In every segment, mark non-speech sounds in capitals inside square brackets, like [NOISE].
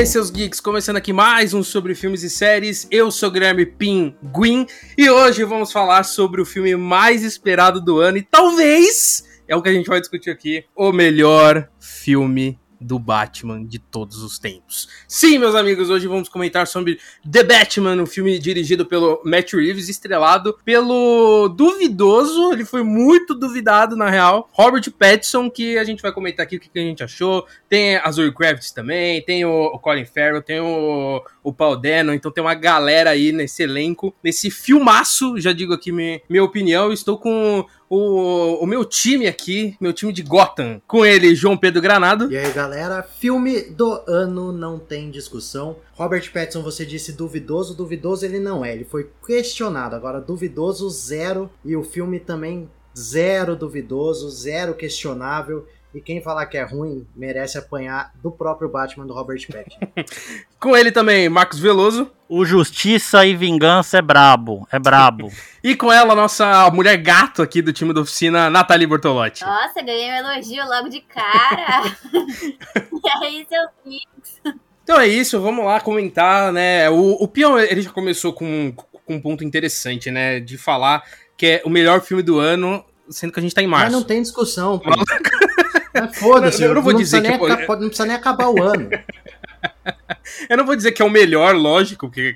aí, seus geeks, começando aqui mais um sobre filmes e séries. Eu sou Guilherme Pinguim e hoje vamos falar sobre o filme mais esperado do ano e talvez é o que a gente vai discutir aqui, o melhor filme do Batman de todos os tempos. Sim, meus amigos, hoje vamos comentar sobre The Batman, um filme dirigido pelo Matt Reeves, estrelado pelo duvidoso, ele foi muito duvidado na real, Robert Pattinson, que a gente vai comentar aqui o que a gente achou. Tem a Zoe Kravitz também, tem o, Colin Farrell, tem o, o Paul Dano, então tem uma galera aí nesse elenco, nesse filmaço, já digo aqui minha, minha opinião, estou com o, o meu time aqui, meu time de Gotham, com ele, João Pedro Granado. E aí, galera, filme do ano não tem discussão. Robert Pattinson, você disse duvidoso, duvidoso ele não é, ele foi questionado, agora duvidoso zero, e o filme também zero duvidoso, zero questionável. E quem falar que é ruim merece apanhar do próprio Batman do Robert Pattinson. [LAUGHS] Com ele também, Marcos Veloso. O Justiça e Vingança é brabo, é brabo. [LAUGHS] e com ela, nossa mulher gato aqui do time da oficina, Nathalie Bortolotti. Nossa, ganhei um elogio logo de cara. [LAUGHS] e aí, seus mix. Então é isso, vamos lá comentar, né? O, o Pion, ele já começou com, com um ponto interessante, né? De falar que é o melhor filme do ano, sendo que a gente tá em março. Mas não tem discussão, Foda-se, eu não vou não dizer que. Nem, não precisa nem acabar o [LAUGHS] ano. Eu não vou dizer que é o melhor, lógico, porque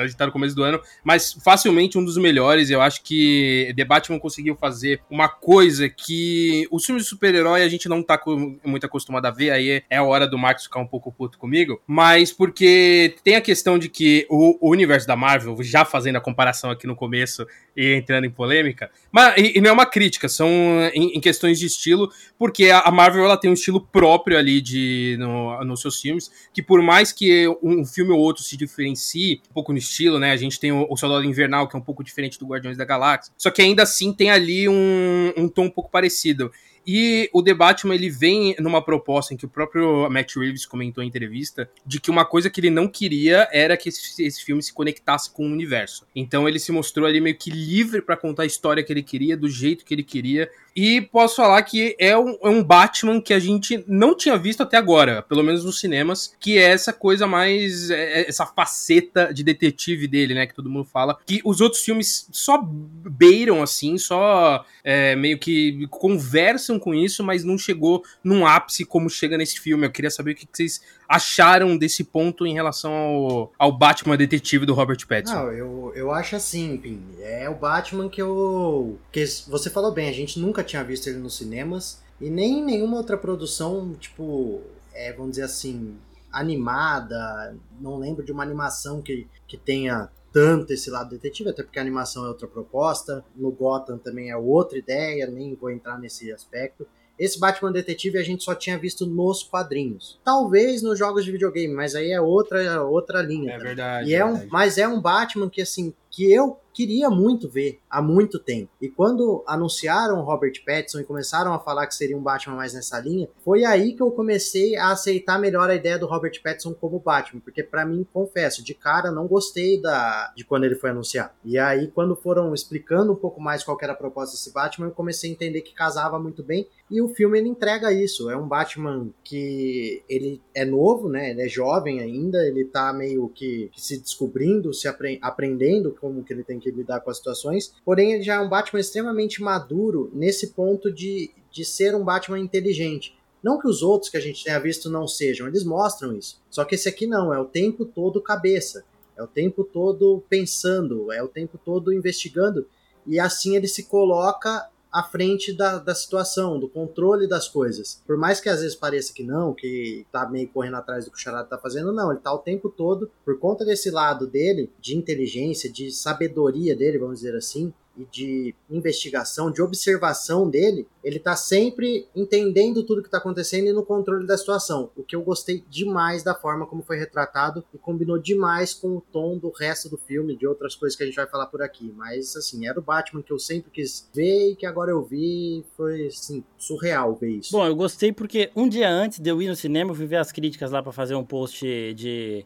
a gente tá no começo do ano, mas facilmente um dos melhores. Eu acho que The Batman conseguiu fazer uma coisa que os filmes de super-herói a gente não tá muito acostumado a ver, aí é a hora do Marcos ficar um pouco puto comigo, mas porque tem a questão de que o, o universo da Marvel, já fazendo a comparação aqui no começo e entrando em polêmica, mas e, e não é uma crítica, são em, em, questões de estilo, porque a, a Marvel ela tem um estilo próprio ali de, no, nos seus filmes, que por mais que um filme ou outro se diferencie um pouco no estilo, né? A gente tem o, o Soldado Invernal, que é um pouco diferente do Guardiões da Galáxia. Só que ainda assim tem ali um, um tom um pouco parecido. E o The Batman, ele vem numa proposta em que o próprio Matt Reeves comentou em entrevista, de que uma coisa que ele não queria era que esse, esse filme se conectasse com o universo. Então ele se mostrou ali meio que livre para contar a história que ele queria, do jeito que ele queria, e posso falar que é um, é um, Batman que a gente não tinha visto até agora, pelo menos nos cinemas, que é essa coisa mais. É, é, essa faceta de detetive dele, né? Que todo mundo fala. Que os outros filmes só beiram, assim, só é, meio que conversam com isso, mas não chegou num ápice como chega nesse filme. Eu queria saber o que vocês acharam desse ponto em relação ao, ao Batman detetive do Robert Pattinson. Não, eu, eu acho assim, Pim. É o Batman que eu. que você falou bem, a gente nunca tinha visto ele nos cinemas e nem nenhuma outra produção, tipo, é, vamos dizer assim, animada. Não lembro de uma animação que, que tenha tanto esse lado detetive, até porque a animação é outra proposta. No Gotham também é outra ideia, nem vou entrar nesse aspecto. Esse Batman Detetive a gente só tinha visto nos quadrinhos. Talvez nos jogos de videogame, mas aí é outra outra linha. É verdade. E é, é um, mas é um Batman que assim que eu queria muito ver há muito tempo. E quando anunciaram Robert Pattinson e começaram a falar que seria um Batman mais nessa linha, foi aí que eu comecei a aceitar melhor a ideia do Robert Pattinson como Batman, porque para mim, confesso, de cara não gostei da de quando ele foi anunciado. E aí quando foram explicando um pouco mais qual era a proposta desse Batman, eu comecei a entender que casava muito bem e o filme ele entrega isso. É um Batman que ele é novo, né? Ele é jovem ainda, ele tá meio que, que se descobrindo, se apre aprendendo como que ele tem que lidar com as situações. Porém, ele já é um Batman extremamente maduro nesse ponto de, de ser um Batman inteligente. Não que os outros que a gente tenha visto não sejam, eles mostram isso. Só que esse aqui não, é o tempo todo cabeça. É o tempo todo pensando, é o tempo todo investigando. E assim ele se coloca à frente da, da situação, do controle das coisas. Por mais que às vezes pareça que não, que tá meio correndo atrás do que o Charada tá fazendo, não, ele tá o tempo todo, por conta desse lado dele, de inteligência, de sabedoria dele, vamos dizer assim, e de investigação, de observação dele, ele tá sempre entendendo tudo que tá acontecendo e no controle da situação. O que eu gostei demais da forma como foi retratado e combinou demais com o tom do resto do filme, de outras coisas que a gente vai falar por aqui. Mas, assim, era o Batman que eu sempre quis ver e que agora eu vi. Foi, assim, surreal ver isso. Bom, eu gostei porque um dia antes de eu ir no cinema, eu fui ver as críticas lá para fazer um post de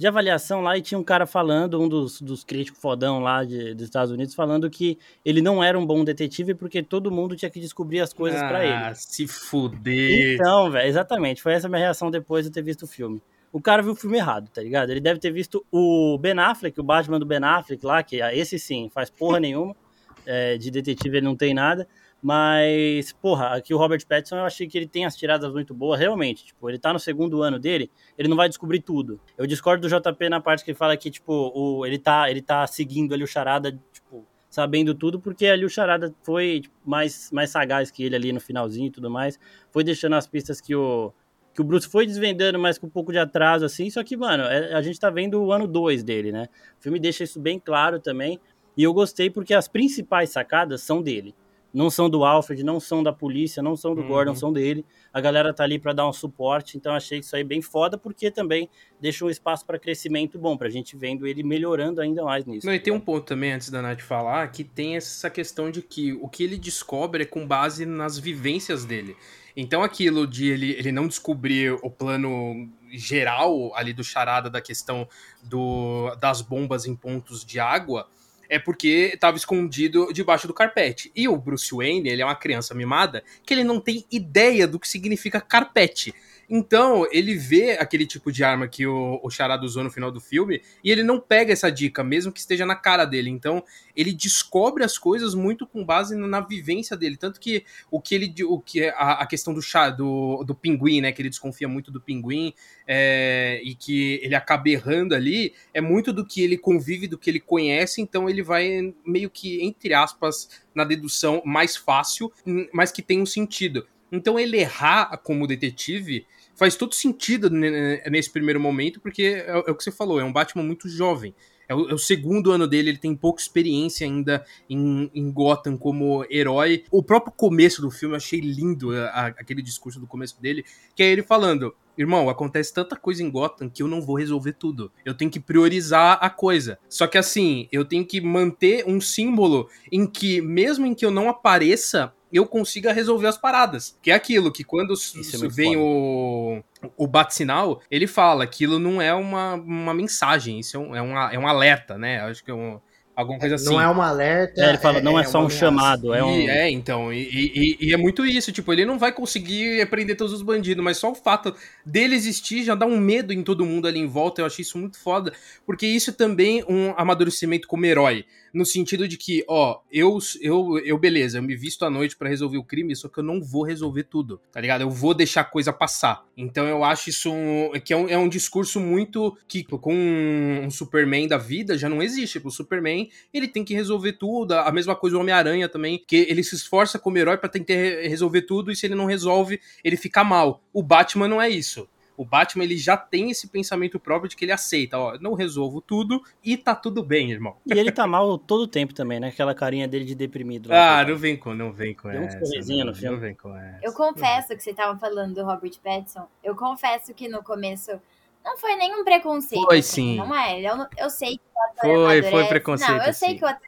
de avaliação lá e tinha um cara falando, um dos, dos críticos fodão lá de, dos Estados Unidos, falando que ele não era um bom detetive porque todo mundo tinha que descobrir as coisas ah, para ele. se fuder. Então, velho, exatamente. Foi essa a minha reação depois de ter visto o filme. o cara viu o filme errado, tá ligado? Ele deve ter visto o Ben Affleck, o Batman do Ben Affleck lá, que ah, esse sim, faz porra nenhuma. [LAUGHS] É, de detetive ele não tem nada. Mas, porra, aqui o Robert Pattinson eu achei que ele tem as tiradas muito boas, realmente. Tipo, ele tá no segundo ano dele, ele não vai descobrir tudo. Eu discordo do JP na parte que ele fala que, tipo, o, ele, tá, ele tá seguindo ali o Charada, tipo, sabendo tudo, porque ali o Charada foi tipo, mais, mais sagaz que ele ali no finalzinho e tudo mais. Foi deixando as pistas que o, que o Bruce foi desvendando, mas com um pouco de atraso, assim. Só que, mano, é, a gente tá vendo o ano 2 dele, né? O filme deixa isso bem claro também. E eu gostei porque as principais sacadas são dele não são do Alfred, não são da polícia, não são do uhum. Gordon, são dele. A galera tá ali para dar um suporte, então achei isso aí bem foda, porque também deixa um espaço para crescimento bom, pra gente vendo ele melhorando ainda mais nisso. Não, e tem um ponto também, antes da Nath falar, que tem essa questão de que o que ele descobre é com base nas vivências dele. Então aquilo de ele, ele não descobrir o plano geral ali do charada da questão do, das bombas em pontos de água é porque estava escondido debaixo do carpete. E o Bruce Wayne, ele é uma criança mimada que ele não tem ideia do que significa carpete. Então, ele vê aquele tipo de arma que o, o Charada usou no final do filme e ele não pega essa dica, mesmo que esteja na cara dele. Então, ele descobre as coisas muito com base na vivência dele. Tanto que o que ele. O que a, a questão do, chá, do, do pinguim, né? Que ele desconfia muito do pinguim é, e que ele acaba errando ali, é muito do que ele convive, do que ele conhece. Então, ele vai meio que, entre aspas, na dedução mais fácil, mas que tem um sentido. Então, ele errar como detetive faz todo sentido nesse primeiro momento, porque é, é, o que você falou, é um Batman muito jovem. É o, é o, segundo ano dele, ele tem pouca experiência ainda em, em, Gotham como herói. O próprio começo do filme, eu achei lindo a, a, aquele discurso do começo dele, que é ele falando: Irmão, acontece tanta coisa em Gotham que eu não vou resolver tudo. Eu tenho que priorizar a coisa. Só que assim, eu tenho que manter um símbolo em que, mesmo em que eu não apareça, eu consiga resolver as paradas. Que é aquilo que quando é vem o, o bate-sinal, ele fala aquilo não é uma, uma mensagem, isso é um, é, um, é um alerta, né? Acho que é um, alguma coisa assim. Não é um alerta. É, ele fala, não é, é só um chamado, é um. E, é, então, e, e, e, é muito isso, tipo, ele não vai conseguir prender todos os bandidos, mas só o fato dele existir já dá um medo em todo mundo ali em volta, eu achei isso muito foda, porque isso também é um amadurecimento como herói no sentido de que, ó, eu, eu, eu beleza, eu me visto à noite para resolver o crime, só que eu não vou resolver tudo, tá ligado? Eu vou deixar a coisa passar. Então eu acho isso um, que é um, é um discurso muito que com um Superman da vida já não existe. O Superman, ele tem que resolver tudo, a mesma coisa o Homem-Aranha também, que ele se esforça como herói para tentar resolver tudo e se ele não resolve, ele fica mal. O Batman não é isso. O Batman ele já tem esse pensamento próprio de que ele aceita, ó, não resolvo tudo e tá tudo bem, irmão. E ele tá mal todo o tempo também, né? Aquela carinha dele de deprimido. Lá, ah, não vem com, não vem com Tem essa. Um no filme. Não vem com essa. Eu confesso que você tava falando do Robert Pattinson. Eu confesso que no começo não foi nenhum preconceito. Foi assim, sim. Não é? Eu, eu sei que o ator Foi, foi preconceito. Não, eu sei que o ator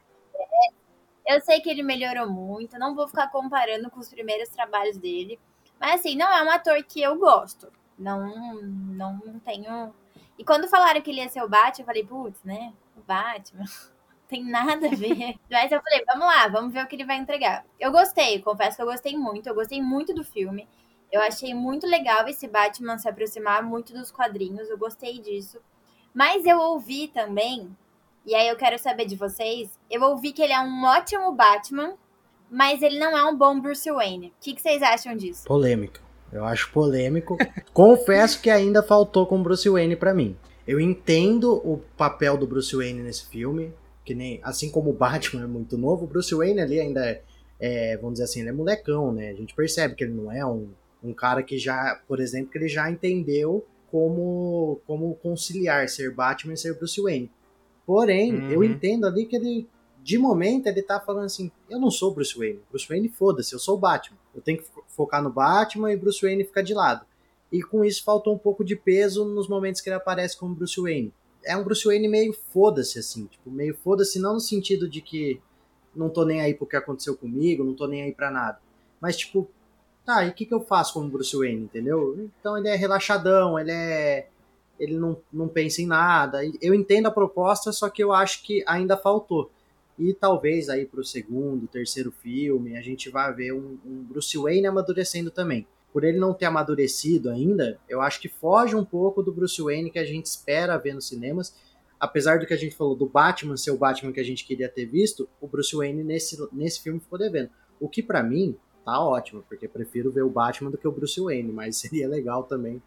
eu sei que ele melhorou muito, não vou ficar comparando com os primeiros trabalhos dele. Mas assim, não é um ator que eu gosto. Não, não tenho. E quando falaram que ele ia ser o Batman, eu falei, putz, né? O Batman. [LAUGHS] tem nada a ver. [LAUGHS] Mas eu falei, vamos lá, vamos ver o que ele vai entregar. Eu gostei, confesso que eu gostei muito. Eu gostei muito do filme. Eu achei muito legal esse Batman se aproximar muito dos quadrinhos. Eu gostei disso. Mas eu ouvi também, e aí eu quero saber de vocês. Eu ouvi que ele é um ótimo Batman, mas ele não é um bom Bruce Wayne. O que, que vocês acham disso? Polêmica. Eu acho polêmico. [LAUGHS] Confesso que ainda faltou com Bruce Wayne para mim. Eu entendo o papel do Bruce Wayne nesse filme, que nem assim como o Batman é muito novo, o Bruce Wayne ali ainda é, é, vamos dizer assim, ele é molecão, né? A gente percebe que ele não é um, um cara que já, por exemplo, que ele já entendeu como como conciliar ser Batman e ser Bruce Wayne. Porém, uhum. eu entendo ali que ele de momento ele tá falando assim, eu não sou Bruce Wayne. Bruce Wayne foda-se, eu sou o Batman. Eu tenho que focar no Batman e Bruce Wayne fica de lado. E com isso faltou um pouco de peso nos momentos que ele aparece como Bruce Wayne. É um Bruce Wayne meio foda-se, assim. Tipo, meio foda-se não no sentido de que não tô nem aí pro que aconteceu comigo, não tô nem aí pra nada. Mas, tipo, tá, e o que, que eu faço como Bruce Wayne, entendeu? Então ele é relaxadão, ele é. Ele não, não pensa em nada. Eu entendo a proposta, só que eu acho que ainda faltou. E talvez aí para o segundo, terceiro filme, a gente vai ver um, um, Bruce Wayne amadurecendo também. por ele não ter amadurecido ainda, eu acho que foge um pouco do Bruce Wayne que a gente espera ver nos cinemas. Apesar do que a gente falou do Batman ser o Batman que a gente queria ter visto, o Bruce Wayne nesse, nesse filme ficou devendo. O que para mim tá ótimo, porque prefiro ver o Batman do que o Bruce Wayne, mas [LAUGHS] seria legal também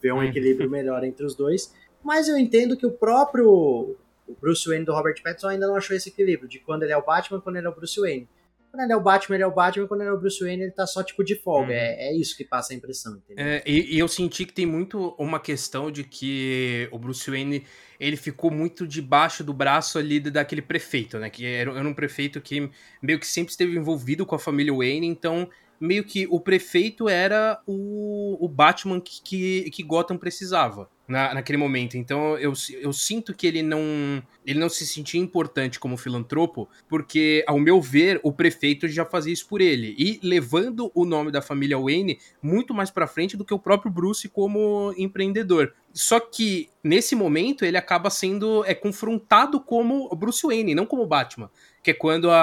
ver um uhum. equilíbrio melhor entre os dois. Mas eu entendo que o próprio o Bruce Wayne do Robert Pattinson ainda não achou esse equilíbrio de quando ele é o Batman e quando ele é o Bruce Wayne. Quando ele é o Batman, ele é o Batman, quando ele é o Bruce Wayne, ele tá só tipo de folga. Uhum. É, é isso que passa a impressão, entendeu? É, e, e, eu senti que tem muito uma questão de que o Bruce Wayne ele ficou muito debaixo do braço ali daquele prefeito, né? Que era, era um prefeito que meio que sempre esteve envolvido com a família Wayne, então meio que o prefeito era o, o Batman que, que, que Gotham precisava na, naquele momento. Então eu, eu sinto que ele não ele não se sentia importante como filantropo, porque, ao meu ver, o prefeito já fazia isso por ele. E levando o nome da família Wayne muito mais para frente do que o próprio Bruce como empreendedor. Só que, nesse momento, ele acaba sendo é confrontado como Bruce Wayne, não como Batman que é quando a,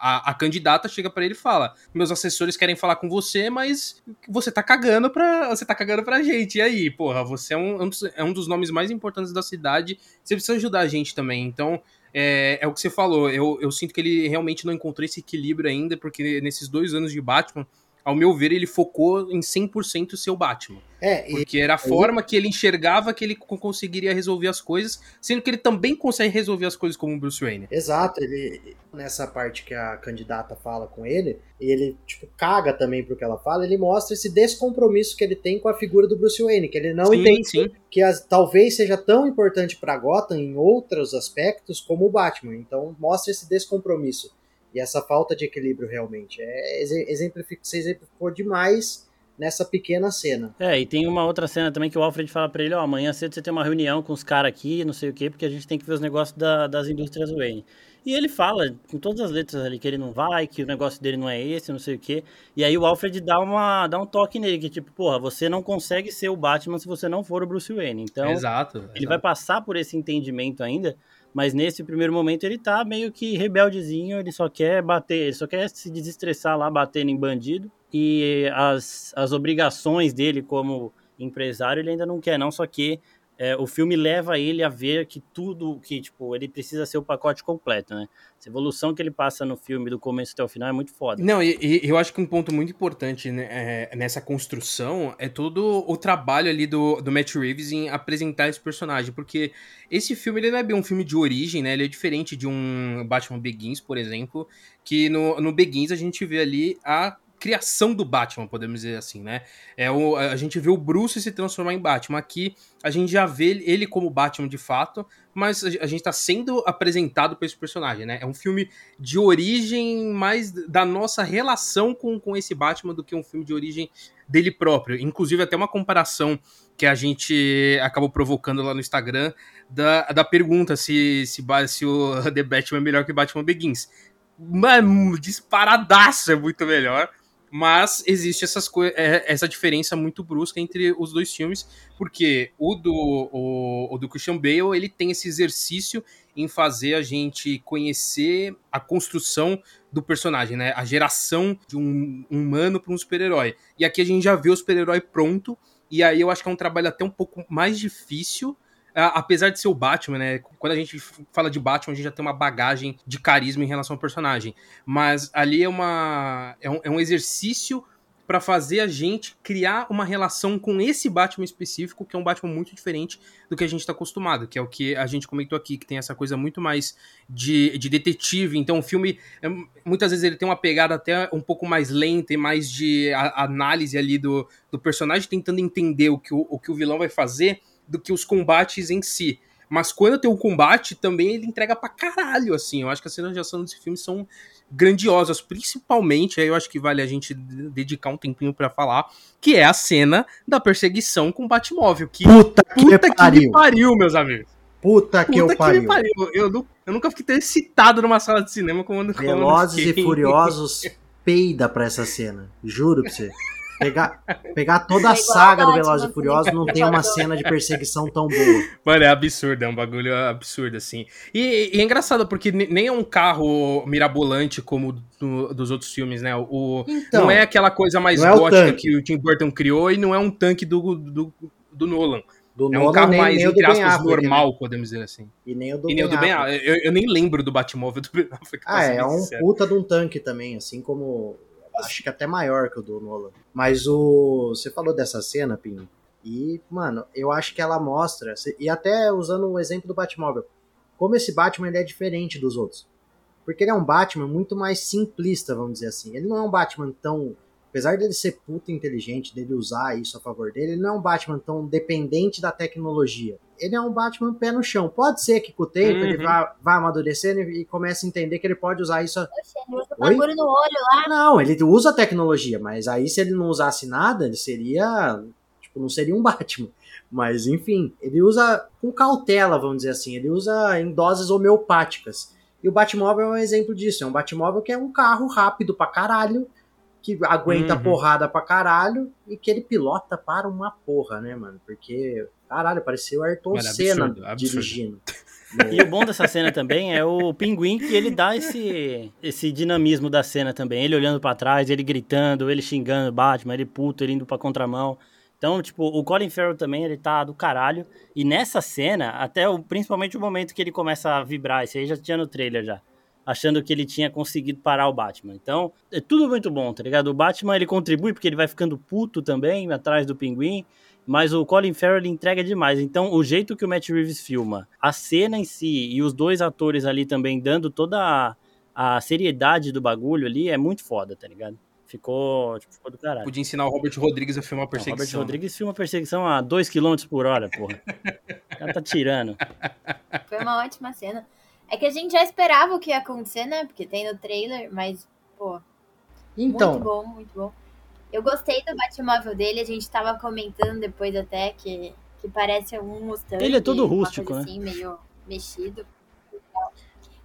a, a candidata chega para ele e fala: Meus assessores querem falar com você, mas você tá cagando pra, você tá cagando pra gente. E aí, porra, você é um, é um dos nomes mais importantes da cidade, você precisa ajudar a gente também. Então, é, é, o que você falou. Eu, eu sinto que ele realmente não encontrou esse equilíbrio ainda, porque nesses dois anos de Batman, ao meu ver, ele focou em 100% ser o Batman. É, porque era a forma que ele enxergava que ele conseguiria resolver as coisas, sendo que ele também consegue resolver as coisas como o Bruce Wayne. Exato, ele nessa parte que a candidata fala com ele, e ele tipo caga também pro que ela fala, ele mostra esse descompromisso que ele tem com a figura do Bruce Wayne, que ele não sim, entende sim. que as, talvez seja tão importante para Gotham em outros aspectos como o Batman. Então mostra esse descompromisso. E essa falta de equilíbrio realmente. É, exemplific, você exemplificou demais nessa pequena cena. É, e tem uma outra cena também que o Alfred fala para ele, ó, amanhã cedo você tem uma reunião com os caras aqui, não sei o quê, porque a gente tem que ver os negócios da, das indústrias Wayne. E ele fala, com todas as letras ali, que ele não vai, que o negócio dele não é esse, não sei o quê. E aí o Alfred dá, uma, dá um toque nele, que tipo, porra, você não consegue ser o Batman se você não for o Bruce Wayne. Então, exato, ele exato. vai passar por esse entendimento ainda, mas nesse primeiro momento ele tá meio que rebeldezinho, ele só quer bater, ele só quer se desestressar lá batendo em bandido. E as, as obrigações dele como empresário ele ainda não quer, não, só que é, o filme leva ele a ver que tudo, que tipo, ele precisa ser o pacote completo, né? Essa evolução que ele passa no filme, do começo até o final, é muito foda. Não, e, e eu acho que um ponto muito importante né, é, nessa construção é todo o trabalho ali do, do Matt Reeves em apresentar esse personagem, porque esse filme ele não é bem um filme de origem, né? Ele é diferente de um Batman Begins, por exemplo, que no, no Begins a gente vê ali a criação do Batman, podemos dizer assim, né? É o, a gente vê o Bruce se transformar em Batman. Aqui a gente já vê ele como Batman de fato, mas a gente tá sendo apresentado para esse personagem, né? É um filme de origem mais da nossa relação com, com esse Batman do que um filme de origem dele próprio. Inclusive, até uma comparação que a gente acabou provocando lá no Instagram da, da pergunta se, se, se o [LAUGHS] The Batman é melhor que Batman Begins. Mano, disparadaço é muito melhor. Mas existe essas é, essa diferença muito brusca entre os dois filmes, porque o do, o, o, do Christian Bale ele tem esse exercício em fazer a gente conhecer a construção do personagem, né? A geração de um humano para um super-herói. E aqui a gente já vê o super-herói pronto, e aí eu acho que é um trabalho até um pouco mais difícil apesar de ser o Batman, né? Quando a gente fala de Batman, a gente já tem uma bagagem de carisma em relação ao personagem. Mas ali é uma. É um, é um exercício para fazer a gente criar uma relação com esse Batman específico, que é um Batman muito diferente do que a gente está acostumado, que é o que a gente comentou aqui, que tem essa coisa muito mais de, de detetive. Então o filme, é, muitas vezes ele tem uma pegada até um pouco mais lenta e mais de a, análise ali do, do personagem, tentando entender o que o, o que o vilão vai fazer do que os combates em si. Mas quando tem o combate, também ele entrega pra caralho, assim. Eu acho que as cenas de ação desse filme são grandiosas, principalmente, aí eu acho que vale a gente dedicar um tempinho para falar, que é a cena da perseguição com o Batmóvel. Que puta que, puta que me pariu, meus amigos. Puta que puta eu pariu. pariu. Eu, eu, nunca fiquei tão excitado numa sala de cinema como quando Velozes e Furiosos peida pra essa cena. Juro pra você. [LAUGHS] Pegar, pegar toda a É saga do Batman, Velozes e Furiosos não tem uma cena de perseguição tão boa. Mano, é absurdo, é um bagulho absurdo, assim. E, e é engraçado, porque ne- nem é um carro mirabolante como do- dos outros filmes, né? O, Então, não é aquela coisa mais é o gótica tanque. que o Tim Burton criou e não é um tanque do, do, do Nolan. do é um Nolan, carro nem, mais, nem o do entre Ben aspas, Affleck, né? normal, podemos dizer assim. E nem o do e nem o do Ben. Eu, eu nem lembro do Batmóvel do Ben Affleck. Ah, é bem um sincero. puta de um tanque também, assim como. Acho que até maior que o do Nolan. Mas o. Você falou dessa cena, Pinho. E, mano, eu acho que ela mostra. E até usando o exemplo do Batmóvel. Como esse Batman ele é diferente dos outros. Porque ele é um Batman muito mais simplista, vamos dizer assim. Ele não é um Batman tão. Apesar dele ser puta inteligente, dele usar isso a favor dele, ele não é um Batman tão dependente da tecnologia. Ele é um Batman pé no chão. Pode ser que com o tempo ele Uhum. vá, vá amadurecendo e, e comece a entender que ele pode usar isso. a- Oxe, ele usa Oi? bagulho no olho lá. Não, ele usa a tecnologia, mas aí se ele não usasse nada, ele seria. Tipo, não seria um [LAUGHS] Batman. Mas enfim, ele usa com cautela, vamos dizer assim. Ele usa em doses homeopáticas. E o Batmóvel é um exemplo disso. É um Batmóvel que é um carro rápido pra caralho, que aguenta Uhum. porrada pra caralho e que ele pilota para uma porra, né, mano? Porque, caralho, parecia o Ayrton Mano, Senna absurdo, absurdo. dirigindo. E o bom dessa cena também é o pinguim que ele dá esse, esse dinamismo da cena também. Ele olhando pra trás, ele gritando, ele xingando o Batman, ele puto, ele indo pra contramão. Então, tipo, o Colin Farrell também, ele tá do caralho. E nessa cena, até o, principalmente o momento que ele começa a vibrar, isso aí já tinha no trailer já. Achando que ele tinha conseguido parar o Batman. Então, é tudo muito bom, tá ligado? O Batman, ele contribui porque ele vai ficando puto também, atrás do pinguim. Mas o Colin Farrell ele entrega demais. Então, o jeito que o Matt Reeves filma, a cena em si e os dois atores ali também dando toda a, a seriedade do bagulho ali é muito foda, tá ligado? Ficou, tipo, ficou do caralho. Podia ensinar o Robert Rodrigues a filmar Não, Robert perseguição. Rodrigues filma perseguição a 2 km por hora, porra. O cara tá tirando. Foi uma ótima cena. É que a gente já esperava o que ia acontecer, né? Porque tem no trailer, mas, pô, Então, muito bom, muito bom. Eu gostei do Batmóvel dele, a gente tava comentando depois até que, que parece um Mustang. Ele é todo rústico, né? Assim, meio mexido.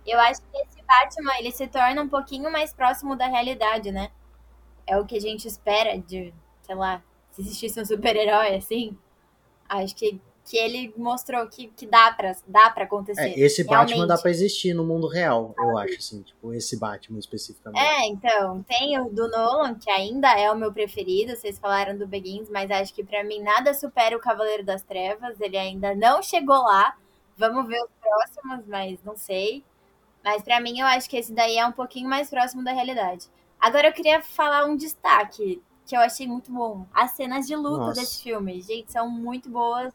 Eu acho que esse Batman, ele se torna um pouquinho mais próximo da realidade, né? É o que a gente espera de, sei lá, se existisse um super-herói assim. Acho que, que ele mostrou que, que dá, pra, dá pra acontecer. é, esse Batman realmente. dá pra existir no mundo real, eu acho, assim. Tipo, esse Batman especificamente. É, então, tem o do Nolan, que ainda é o meu preferido. Vocês falaram do Begins, mas acho que pra mim nada supera o Cavaleiro das Trevas. Ele ainda não chegou lá. Vamos ver os próximos, mas não sei. Mas pra mim eu acho que esse daí é um pouquinho mais próximo da realidade. Agora eu queria falar um destaque que eu achei muito bom. As cenas de luta Nossa. desse filme, gente, são muito boas.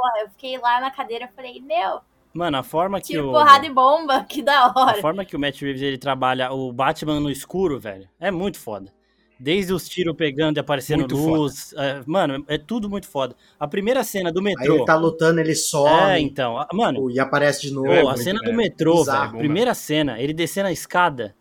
Porra, eu fiquei lá na cadeira e falei, meu, Mano, a forma que tiro, o. porrada e bomba, [LAUGHS] que da A hora. forma que o Matt Reeves ele trabalha o Batman no escuro, velho, é muito foda. Desde os tiros pegando e aparecendo Muito luz. é, mano, é tudo muito foda. A primeira cena do Aí metrô. ele tá lutando, ele É, some então. a- Mano, e aparece de novo. Pô, a cena do é, metrô, bizarro, velho. Primeira cena, ele descendo a escada.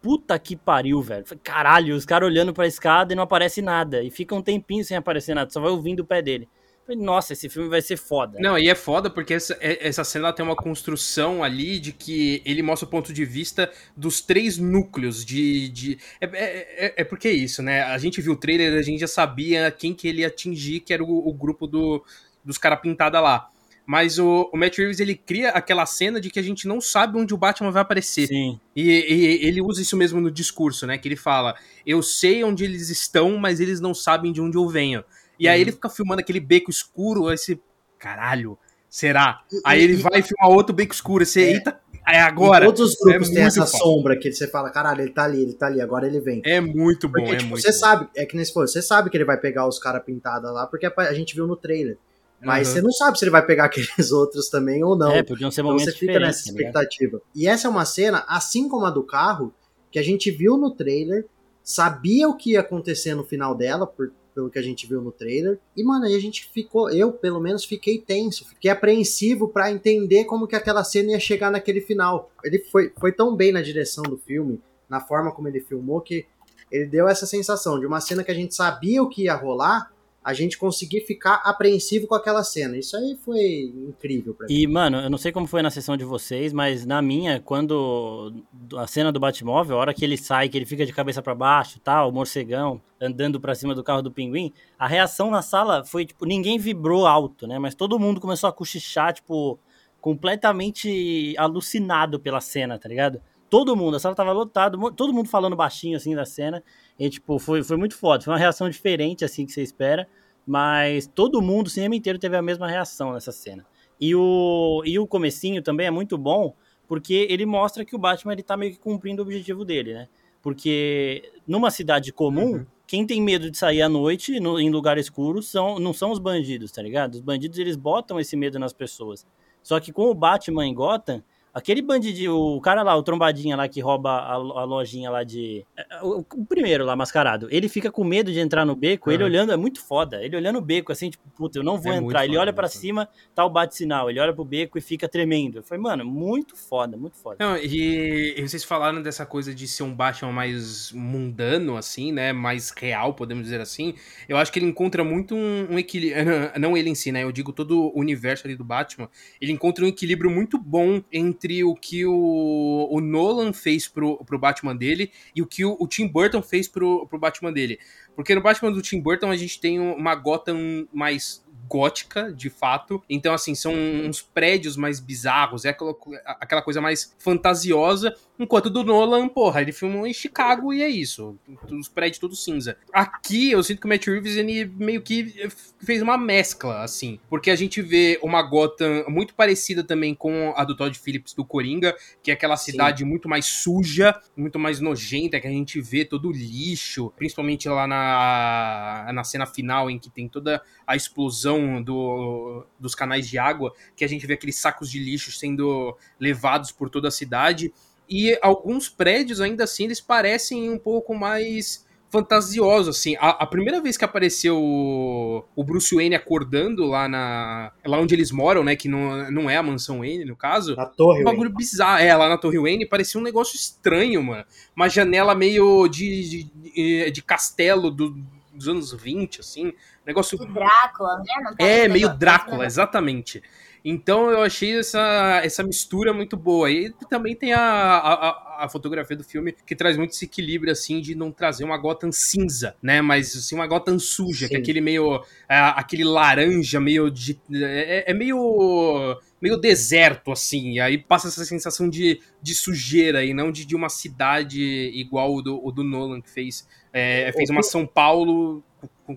Puta que pariu, velho. Caralho, os caras olhando pra escada e não aparece nada. E fica um tempinho sem aparecer nada, só vai ouvindo o pé dele. Falei, nossa, esse filme vai ser foda. Não, e é foda porque essa, é- essa cena tem uma construção ali de que ele mostra o ponto de vista dos três núcleos de. de é, é, é- é porque é isso, né? A gente viu o trailer, a gente já sabia quem que ele ia atingir, que era o, o grupo do, dos caras pintada lá. Mas o, o Matt Reeves ele cria aquela cena de que a gente não sabe onde o Batman vai aparecer. Sim. E, e ele usa isso mesmo no discurso, né? Que ele fala: Eu sei onde eles estão, mas eles não sabem de onde eu venho. E aí Uhum. ele fica filmando aquele beco escuro, aí você. Caralho, será? Aí ele e- vai filmar outro beco escuro, você. É. Eita, é agora. E todos os grupos é têm muito essa foda. sombra que você fala, caralho, ele tá ali, ele tá ali, agora ele vem. É muito bom, Porque, é tipo, muito você bom. sabe, é que nem se for, você sabe que ele vai pegar os caras pintados lá, porque a gente viu no trailer. Mas Uhum. você não sabe se ele vai pegar [LAUGHS] aqueles outros também ou não. É, podiam ser então você fica nessa tá expectativa. E essa é uma cena, assim como a do carro, que a gente viu no trailer, sabia o que ia acontecer no final dela, por- pelo que a gente viu no trailer. E, mano, aí a gente ficou, eu pelo menos fiquei tenso, fiquei apreensivo pra entender como que aquela cena ia chegar naquele final. Ele foi, foi tão bem na direção do filme, na forma como ele filmou, que ele deu essa sensação de uma cena que a gente sabia o que ia rolar, a gente conseguir ficar apreensivo com aquela cena. Isso aí foi incrível pra mim. E, mano, eu não sei como foi na sessão de vocês, mas na minha, quando a cena do Batmóvel, a hora que ele sai, que ele fica de cabeça para baixo, tal, o morcegão andando para cima do carro do pinguim, a reação na sala foi, tipo, ninguém vibrou alto, né? Mas todo mundo começou a cochichar, tipo, completamente alucinado pela cena, tá ligado? Todo mundo, a sala tava lotada, todo mundo falando baixinho, assim, da cena. E, tipo, foi, foi muito foda. Foi uma reação diferente, assim, que você espera. Mas todo mundo, o cinema inteiro, teve a mesma reação nessa cena. E o, e o comecinho também é muito bom, porque ele mostra que o Batman ele tá meio que cumprindo o objetivo dele, né? Porque numa cidade comum, uhum. quem tem medo de sair à noite no, em lugar escuro são, não são os bandidos, tá ligado? Os bandidos eles botam esse medo nas pessoas. Só que com o Batman em Gotham, Aquele bandidinho, o cara lá, o trombadinha lá que rouba a, a lojinha lá de. É, é, o, o, primeiro lá, mascarado. Ele fica com medo de entrar no beco, uhum. ele olhando, é muito foda. Ele olhando o beco, assim, tipo, puta, eu não vou é entrar. Ele foda, olha para cima, tá o bate-sinal. Ele olha pro beco e fica tremendo. Foi, mano, muito foda, muito foda. Não, e, e, vocês falaram dessa coisa de ser um Batman mais mundano, assim, né? Mais real, podemos dizer assim. Eu acho que ele encontra muito um, um equilíbrio. [LAUGHS] Não ele em si, né? Eu digo todo o universo ali do Batman. Ele encontra um equilíbrio muito bom entre entre o que o, o Nolan fez pro, pro Batman dele e o que o, o, Tim Burton fez pro, pro Batman dele. Porque no Batman do Tim Burton a gente tem uma Gotham mais gótica, de fato. Então, assim, são uns prédios mais bizarros, é aquela, aquela coisa mais fantasiosa. Enquanto do Nolan, porra, ele filmou em Chicago e é isso. Os prédios todos cinza. Aqui, eu sinto que o Matt Reeves, ele meio que fez uma mescla, assim. Porque a gente vê uma Gotham muito parecida também com a do Todd Phillips do Coringa, que é aquela cidade Sim. muito mais suja, muito mais nojenta, que a gente vê todo o lixo, principalmente lá na, na cena final, em que tem toda a explosão do, dos canais de água, que a gente vê aqueles sacos de lixo sendo levados por toda a cidade. E alguns prédios, ainda assim, eles parecem um pouco mais fantasiosos, assim. A, a, primeira vez que apareceu o, o, Bruce Wayne acordando lá na lá onde eles moram, né, que não, não é a mansão Wayne, no caso. Na torre Um bagulho Wayne. bizarro. É, lá na torre Wayne, parecia um negócio estranho, mano. Uma janela meio de, de, de castelo do, dos anos 20, assim. Negócio. De Drácula, né? é, meio Drácula, exatamente. Então eu achei essa, essa mistura muito boa. E também tem a, a, a, fotografia do filme que traz muito esse equilíbrio, assim, de não trazer uma Gotham cinza, né? Mas, assim, uma Gotham suja, Sim. que é aquele meio... É, aquele laranja meio de... É, é meio meio deserto, assim. E aí passa essa sensação de, de sujeira e não de, de uma cidade igual o do, o do Nolan, que fez, é, fez uma São Paulo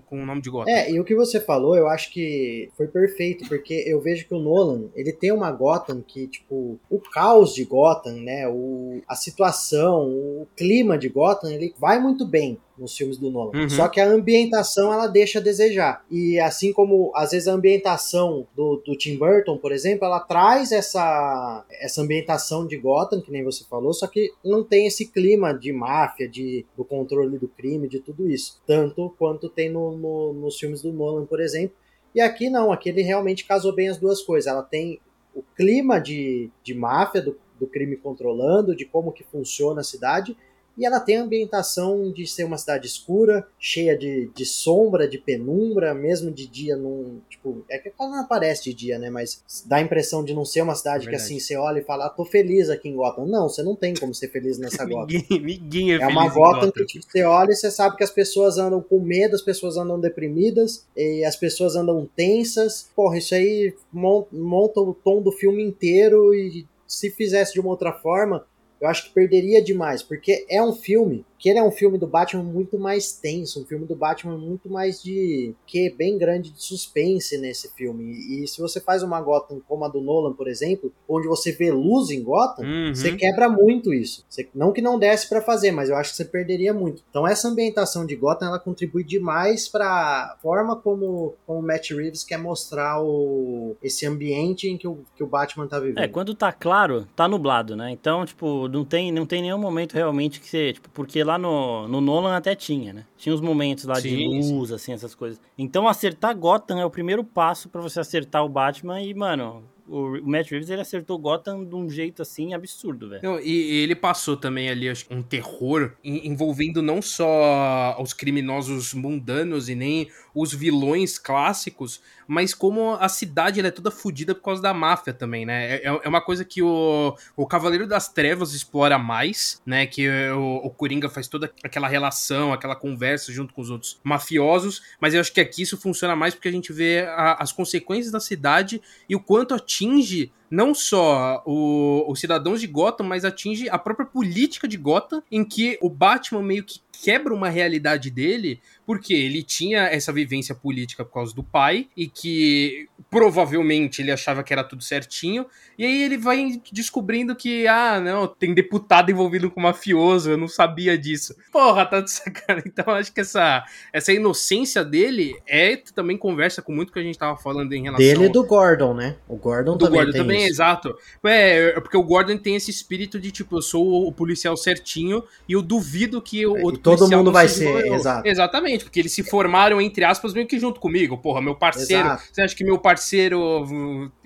com, com o nome de Gotham. É, e o que você falou, eu acho que foi perfeito, porque eu vejo que o Nolan, ele tem uma Gotham que, tipo, o caos de Gotham, né, o, a situação, o clima de Gotham, ele vai muito bem nos filmes do Nolan. Uhum. Só que a ambientação ela deixa a desejar. E assim como às vezes a ambientação do, do Tim Burton, por exemplo, ela traz essa, essa ambientação de Gotham, que nem você falou, só que não tem esse clima de máfia, de, do controle do crime, de tudo isso. Tanto quanto tem no, no, nos filmes do Nolan, por exemplo. E aqui não, aqui ele realmente casou bem as duas coisas. Ela tem o clima de, de máfia, do, do crime controlando, de como que funciona a cidade, e ela tem a ambientação de ser uma cidade escura, cheia de, de sombra, de penumbra, mesmo de dia não. Tipo, é que ela não aparece de dia, né? Mas dá a impressão de não ser uma cidade é que assim você olha e fala, ah, tô feliz aqui em Gotham. Não, você não tem como ser feliz nessa [LAUGHS] Gotham. ninguém, é, é uma Gotham que tipo, você olha e você sabe que as pessoas andam com medo, as pessoas andam deprimidas, e as pessoas andam tensas. Porra, isso aí monta o tom do filme inteiro e se fizesse de uma outra forma, eu acho que perderia demais, porque é um filme que ele é um filme do Batman muito mais tenso, um filme do Batman muito mais de que bem grande de suspense nesse filme. E, se você faz uma Gotham como a do Nolan, por exemplo, onde você vê luz em Gotham, uhum. você quebra muito isso. Você, não que não desse para fazer, mas eu acho que você perderia muito. Então essa ambientação de Gotham ela contribui demais para forma como, como o Matt Reeves quer mostrar o, esse ambiente em que o, que o Batman tá vivendo. É, quando tá claro, tá nublado, né? Então, tipo, não tem, não tem nenhum momento realmente que você, tipo, porque lá no, no Nolan até tinha, né? Tinha os momentos lá sim, de luz, sim. assim, essas coisas. Então acertar Gotham é o primeiro passo para você acertar o Batman e, mano, o Matt Reeves ele acertou Gotham de um jeito assim absurdo, velho. E, ele passou também ali acho, um terror envolvendo não só os criminosos mundanos e nem os vilões clássicos, mas como a cidade é toda fodida por causa da máfia também, né? É, é, uma coisa que o, o Cavaleiro das Trevas explora mais, né? Que o, o Coringa faz toda aquela relação, aquela conversa junto com os outros mafiosos, mas eu acho que aqui isso funciona mais porque a gente vê a, as consequências da cidade e o quanto atinge não só o, os cidadãos de Gotham, mas atinge a própria política de Gotham, em que o Batman meio que quebra uma realidade dele, porque ele tinha essa vivência política por causa do pai, e que provavelmente ele achava que era tudo certinho, e aí ele vai descobrindo que, ah, não, tem deputado envolvido com mafioso, eu não sabia disso. Porra, tá de [LAUGHS] sacanagem. Então acho que essa, essa inocência dele é também conversa com muito que a gente tava falando em relação... Dele e do Gordon, né? O Gordon do também Gordon também, exato. É, é, porque o Gordon tem esse espírito de, tipo, eu sou o policial certinho e eu duvido que o outro todo mundo vai ser, exato. Exatamente, porque eles se formaram, entre aspas, meio que junto comigo. Porra, meu parceiro. Exato. Você acha que meu parceiro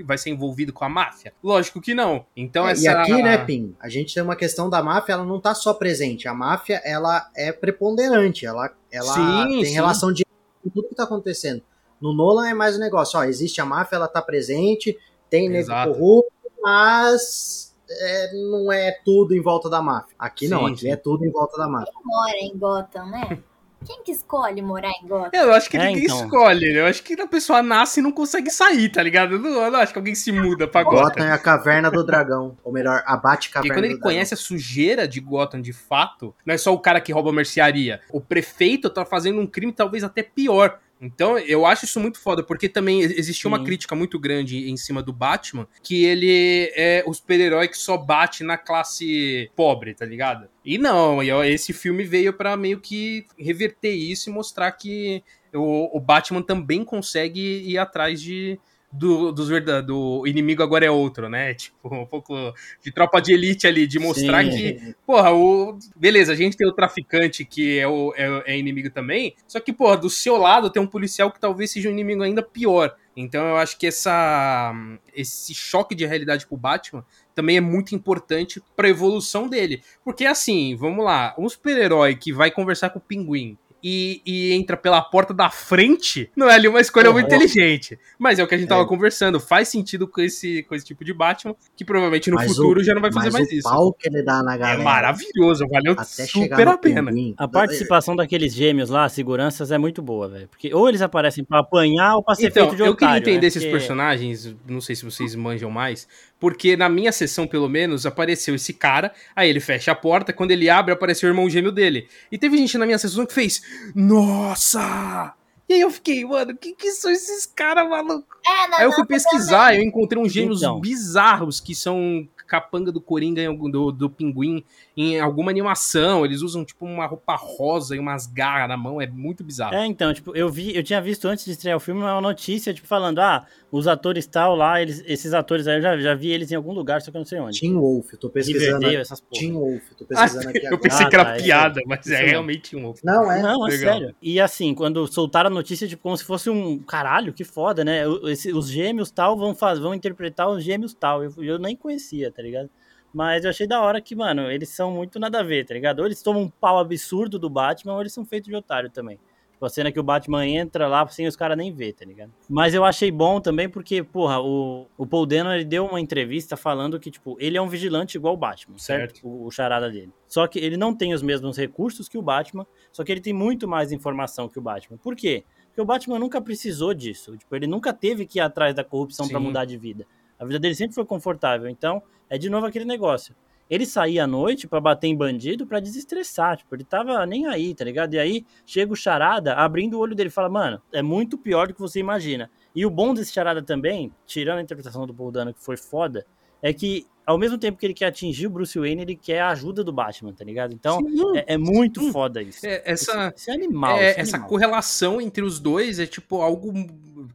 vai ser envolvido com a máfia? Lógico que não. Então é, essa... E aqui, né, Pim, a gente tem uma questão da máfia, ela não tá só presente. A máfia, ela é preponderante. Ela, ela sim, tem sim. relação de com tudo que tá acontecendo. No Nolan é mais um negócio, ó, existe a máfia, ela tá presente, tem nego corrupto, mas é, não é tudo em volta da máfia. Aqui sim, não, aqui sim. é tudo em volta da máfia. Quem mora em Gotham, né? [LAUGHS] Quem que escolhe morar em Gotham? Eu acho que é, ninguém então. escolhe. Eu acho que a pessoa nasce e não consegue sair, tá ligado? Eu não, eu não acho que alguém se muda pra Gotham. Gotham é a caverna do dragão. Ou melhor, a Bate-Caverna. E quando ele conhece a sujeira de Gotham de fato, não é só o cara que rouba a mercearia. O prefeito tá fazendo um crime talvez até pior. Então, eu acho isso muito foda, porque também existia uma crítica muito grande em cima do Batman, que ele é o super-herói que só bate na classe pobre, tá ligado? E não, esse filme veio para meio que reverter isso e mostrar que o, o Batman também consegue ir atrás de, do, dos do inimigo agora é outro, né? [LAUGHS] Tipo, um pouco de tropa de elite ali, de mostrar Sim. que, porra, o. Beleza, a gente tem o traficante que é, o, é, é, inimigo também, só que, porra, do seu lado tem um policial que talvez seja um inimigo ainda pior. Então eu acho que essa, esse choque de realidade pro Batman também é muito importante pra evolução dele. Porque assim, vamos lá, um super-herói que vai conversar com o pinguim e, e, entra pela porta da frente, não é ali uma escolha muito inteligente. Mas é o que a gente é. tava conversando. Faz sentido com esse, com esse tipo de Batman, que provavelmente no mas futuro o, já não vai fazer mais o isso. Pau que ele dá na é galera, é maravilhoso, valeu super a pena. Pinguim. A participação daqueles gêmeos lá, seguranças, é muito boa, velho. Porque ou eles aparecem pra apanhar ou pra ser então, feito de otário. Eu queria entender né? esses Porque... personagens, não sei se vocês manjam mais, porque na minha sessão, pelo menos, apareceu esse cara, aí ele fecha a porta, quando ele abre, apareceu o irmão gêmeo dele. E teve gente na minha sessão que fez, nossa! E aí eu fiquei, mano, que que são esses caras, maluco? É, aí eu fui pesquisar, eu encontrei uns gêmeos então. bizarros que são capanga do Coringa, do, do Pinguim, em alguma animação. Eles usam, tipo, uma roupa rosa e umas garras na mão. É muito bizarro. É, então, tipo, eu vi, eu tinha visto antes de estrear o filme uma notícia, tipo, falando, ah, os atores tal lá, eles, esses atores aí, eu já, já vi eles em algum lugar, só que eu não sei onde. Tim Wolf, eu tô pesquisando. Riverdale, essas Tim Wolf, tô pesquisando ah, aqui agora. Eu pensei ah, que era tá, piada, mas é, realmente Tim Wolf. Não, é. Não, é Legal. sério. E assim, quando soltaram a notícia, tipo, como se fosse um caralho, que foda, né? Esse, os gêmeos tal vão, fazer, vão interpretar os gêmeos tal. Eu, eu nem conhecia, tá ligado? Mas eu achei da hora que, mano, eles são muito nada a ver, tá ligado? Ou eles tomam um pau absurdo do Batman, ou eles são feitos de otário também. A cena que o Batman entra lá sem os caras nem ver, tá ligado? Mas eu achei bom também porque, porra, o, o Paul Dano, ele deu uma entrevista falando que, tipo, ele é um vigilante igual o Batman, certo? certo? O, o charada dele. Só que ele não tem os mesmos recursos que o Batman, só que ele tem muito mais informação que o Batman. Por quê? Porque o Batman nunca precisou disso. Tipo, ele nunca teve que ir atrás da corrupção para mudar de vida. A vida dele sempre foi confortável. Então, é de novo aquele negócio. Ele saía à noite para bater em bandido para desestressar, tipo, ele tava nem aí, tá ligado? E aí chega o Charada abrindo o olho dele e fala: "Mano, é muito pior do que você imagina". E o bom desse Charada também, tirando a interpretação do Paul Dano que foi foda, é que ao mesmo tempo que ele quer atingir o Bruce Wayne, ele quer a ajuda do Batman, tá ligado? Então, é, é, muito sim. foda isso. É, essa, isso, isso é animal. É, essa animal. correlação entre os dois é tipo algo.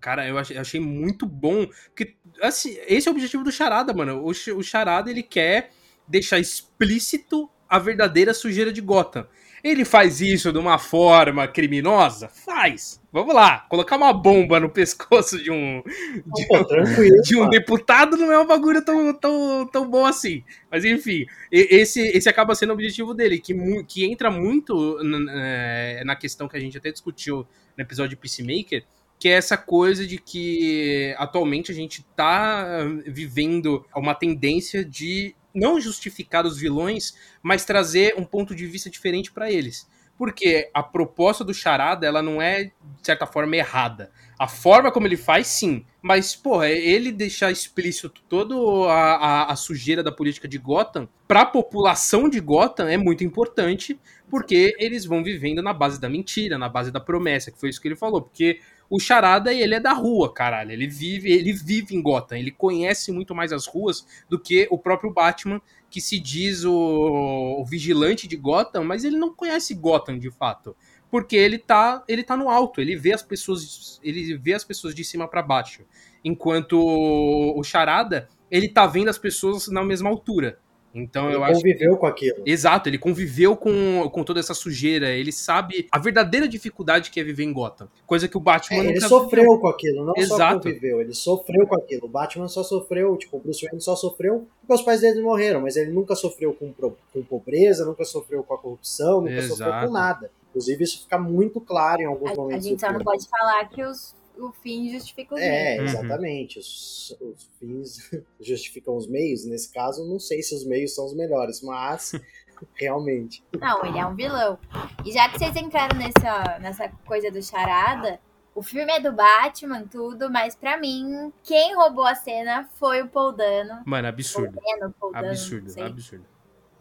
Cara, eu achei, achei muito bom. Porque, assim, esse é o objetivo do Charada, mano. O, o Charada, ele quer deixar explícito a verdadeira sujeira de Gotham. Ele faz isso de uma forma criminosa? Faz. Vamos lá, colocar uma bomba no pescoço de um de, Pô, de um deputado não é um bagulho tão, tão, tão bom assim. Mas enfim, esse, esse acaba sendo o objetivo dele, que, que entra muito é, na questão que a gente até discutiu no episódio de Peacemaker, que é essa coisa de que atualmente a gente tá vivendo uma tendência de não justificar os vilões, mas trazer um ponto de vista diferente para eles. Porque a proposta do Charada, ela não é, de certa forma, errada. A forma como ele faz, sim. Mas, porra, ele deixar explícito toda a, a, a, sujeira da política de Gotham pra população de Gotham é muito importante, porque eles vão vivendo na base da mentira, na base da promessa, que foi isso que ele falou. Porque o Charada, ele é da rua, caralho. Ele vive, ele vive em Gotham. Ele conhece muito mais as ruas do que o próprio Batman, que se diz o, o vigilante de Gotham, mas ele não conhece Gotham de fato porque ele tá, ele tá no alto, ele vê as pessoas, ele vê as pessoas de cima para baixo. Enquanto o Charada, ele tá vendo as pessoas na mesma altura. Então ele eu acho. conviveu com aquilo. Exato, ele conviveu com, com toda essa sujeira. Ele sabe a verdadeira dificuldade que é viver em Gotham. Coisa que o Batman. É, ele sofreu viveu. com aquilo, não Exato. só conviveu, ele sofreu com aquilo. O Batman só sofreu, tipo, o Bruce Wayne só sofreu porque os pais dele morreram, mas ele nunca sofreu com, com pobreza, nunca sofreu com a corrupção, nunca Exato. sofreu com nada. Inclusive, isso fica muito claro em alguns a, momentos. A gente só não pode falar que os o fim justifica os é, meios. É, exatamente. Os, os, fins [LAUGHS] justificam os meios. Nesse caso, não sei se os meios são os melhores, mas [LAUGHS] realmente. Não, ele é um vilão. E já que vocês entraram nessa, nessa coisa do charada, o filme é do Batman, tudo, mas para mim, quem roubou a cena foi o Paul Dano. Mano, absurdo. Dano, Paul Dano, absurdo, absurdo.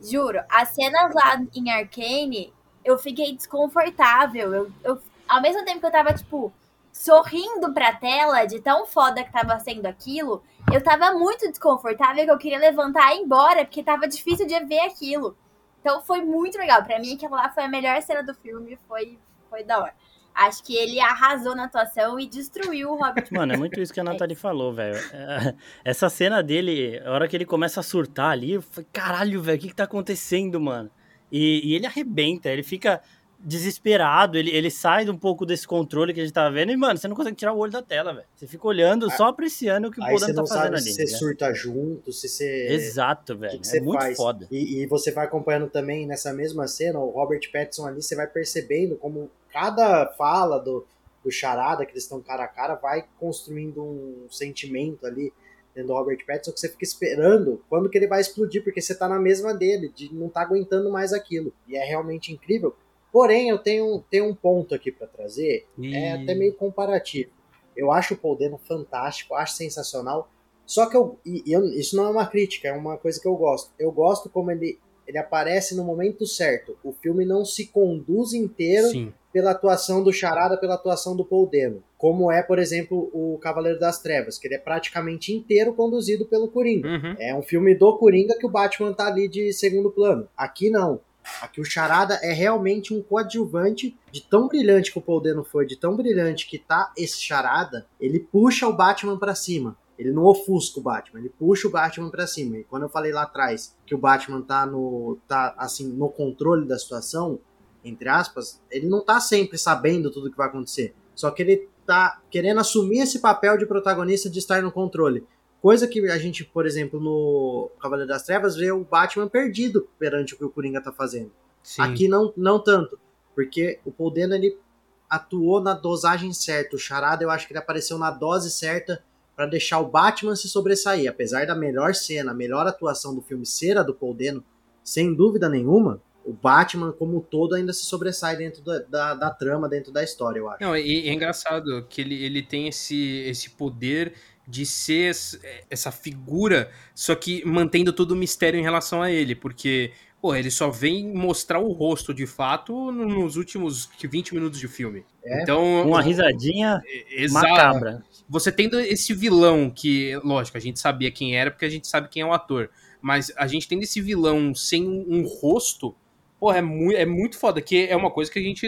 Juro, as cenas lá em Arcane, eu fiquei desconfortável. Eu, eu, ao mesmo tempo que eu tava, tipo, sorrindo pra tela de tão foda que tava sendo aquilo, eu tava muito desconfortável que eu queria levantar e ir embora, porque tava difícil de ver aquilo. Então foi muito legal. Para mim, aquela lá foi a melhor cena do filme, foi, foi da hora. Acho que ele arrasou na atuação e destruiu o Robert. Mano, é muito isso que a [LAUGHS] Nathalie falou, velho. É, essa cena dele, a hora que ele começa a surtar ali, eu falei, caralho, velho, o que, que tá acontecendo, mano? E, e ele arrebenta, ele fica desesperado, ele, ele sai um pouco desse controle que a gente tá vendo e, mano, você não consegue tirar o olho da tela, velho. Você fica olhando, só apreciando o que o Podano tá fazendo ali. Se você né? surta junto, se você. Exato, velho. É muito faz. foda. E, e, você vai acompanhando também nessa mesma cena, o Robert Pattinson ali, você vai percebendo como cada fala do, do charada, que eles estão cara a cara, vai construindo um sentimento ali dentro do Robert Pattinson que você fica esperando quando que ele vai explodir, porque você tá na mesma dele, de não tá aguentando mais aquilo. E é realmente incrível Porém, eu tenho, tenho um ponto aqui para trazer, e... é até meio comparativo. Eu acho o Paul Dano fantástico, acho sensacional. Só que eu, e, e eu, isso não é uma crítica, é uma coisa que eu gosto. Eu gosto como ele, ele aparece no momento certo. O filme não se conduz inteiro Sim. pela atuação do Charada, pela atuação do Paul Dano. Como é, por exemplo, o Cavaleiro das Trevas, que ele é praticamente inteiro conduzido pelo Coringa. Uhum. É um filme do Coringa que o Batman tá ali de segundo plano. Aqui não. Aqui o Charada é realmente um coadjuvante de tão brilhante que o Paul Dano foi, de tão brilhante que tá esse Charada, ele puxa o Batman para cima. Ele não ofusca o Batman, ele puxa o Batman para cima. E quando eu falei lá atrás que o Batman tá no tá assim no controle da situação, entre aspas, ele não tá sempre sabendo tudo que vai acontecer. Só que ele tá querendo assumir esse papel de protagonista de estar no controle. Coisa que a gente, por exemplo, no Cavaleiro das Trevas, vê o Batman perdido perante o que o Coringa tá fazendo. Sim. Aqui não, não tanto. Porque o Paul Dano, ele atuou na dosagem certa. O Charada, eu acho que ele apareceu na dose certa para deixar o Batman se sobressair. Apesar da melhor cena, a melhor atuação do filme ser a do Paul Dano, sem dúvida nenhuma, o Batman como um todo ainda se sobressai dentro da, da, da trama, dentro da história, eu acho. Não, e é engraçado que ele, ele tem esse, esse poder de ser essa figura, só que mantendo todo o mistério em relação a ele, porque, pô, ele só vem mostrar o rosto de fato nos últimos 20 minutos de filme. É, então, uma risadinha exato, macabra. Você tendo esse vilão que, lógico, a gente sabia quem era porque a gente sabe quem é o ator, mas a gente tendo esse vilão sem um rosto, Porra, é muito, é muito foda, que é uma coisa que a gente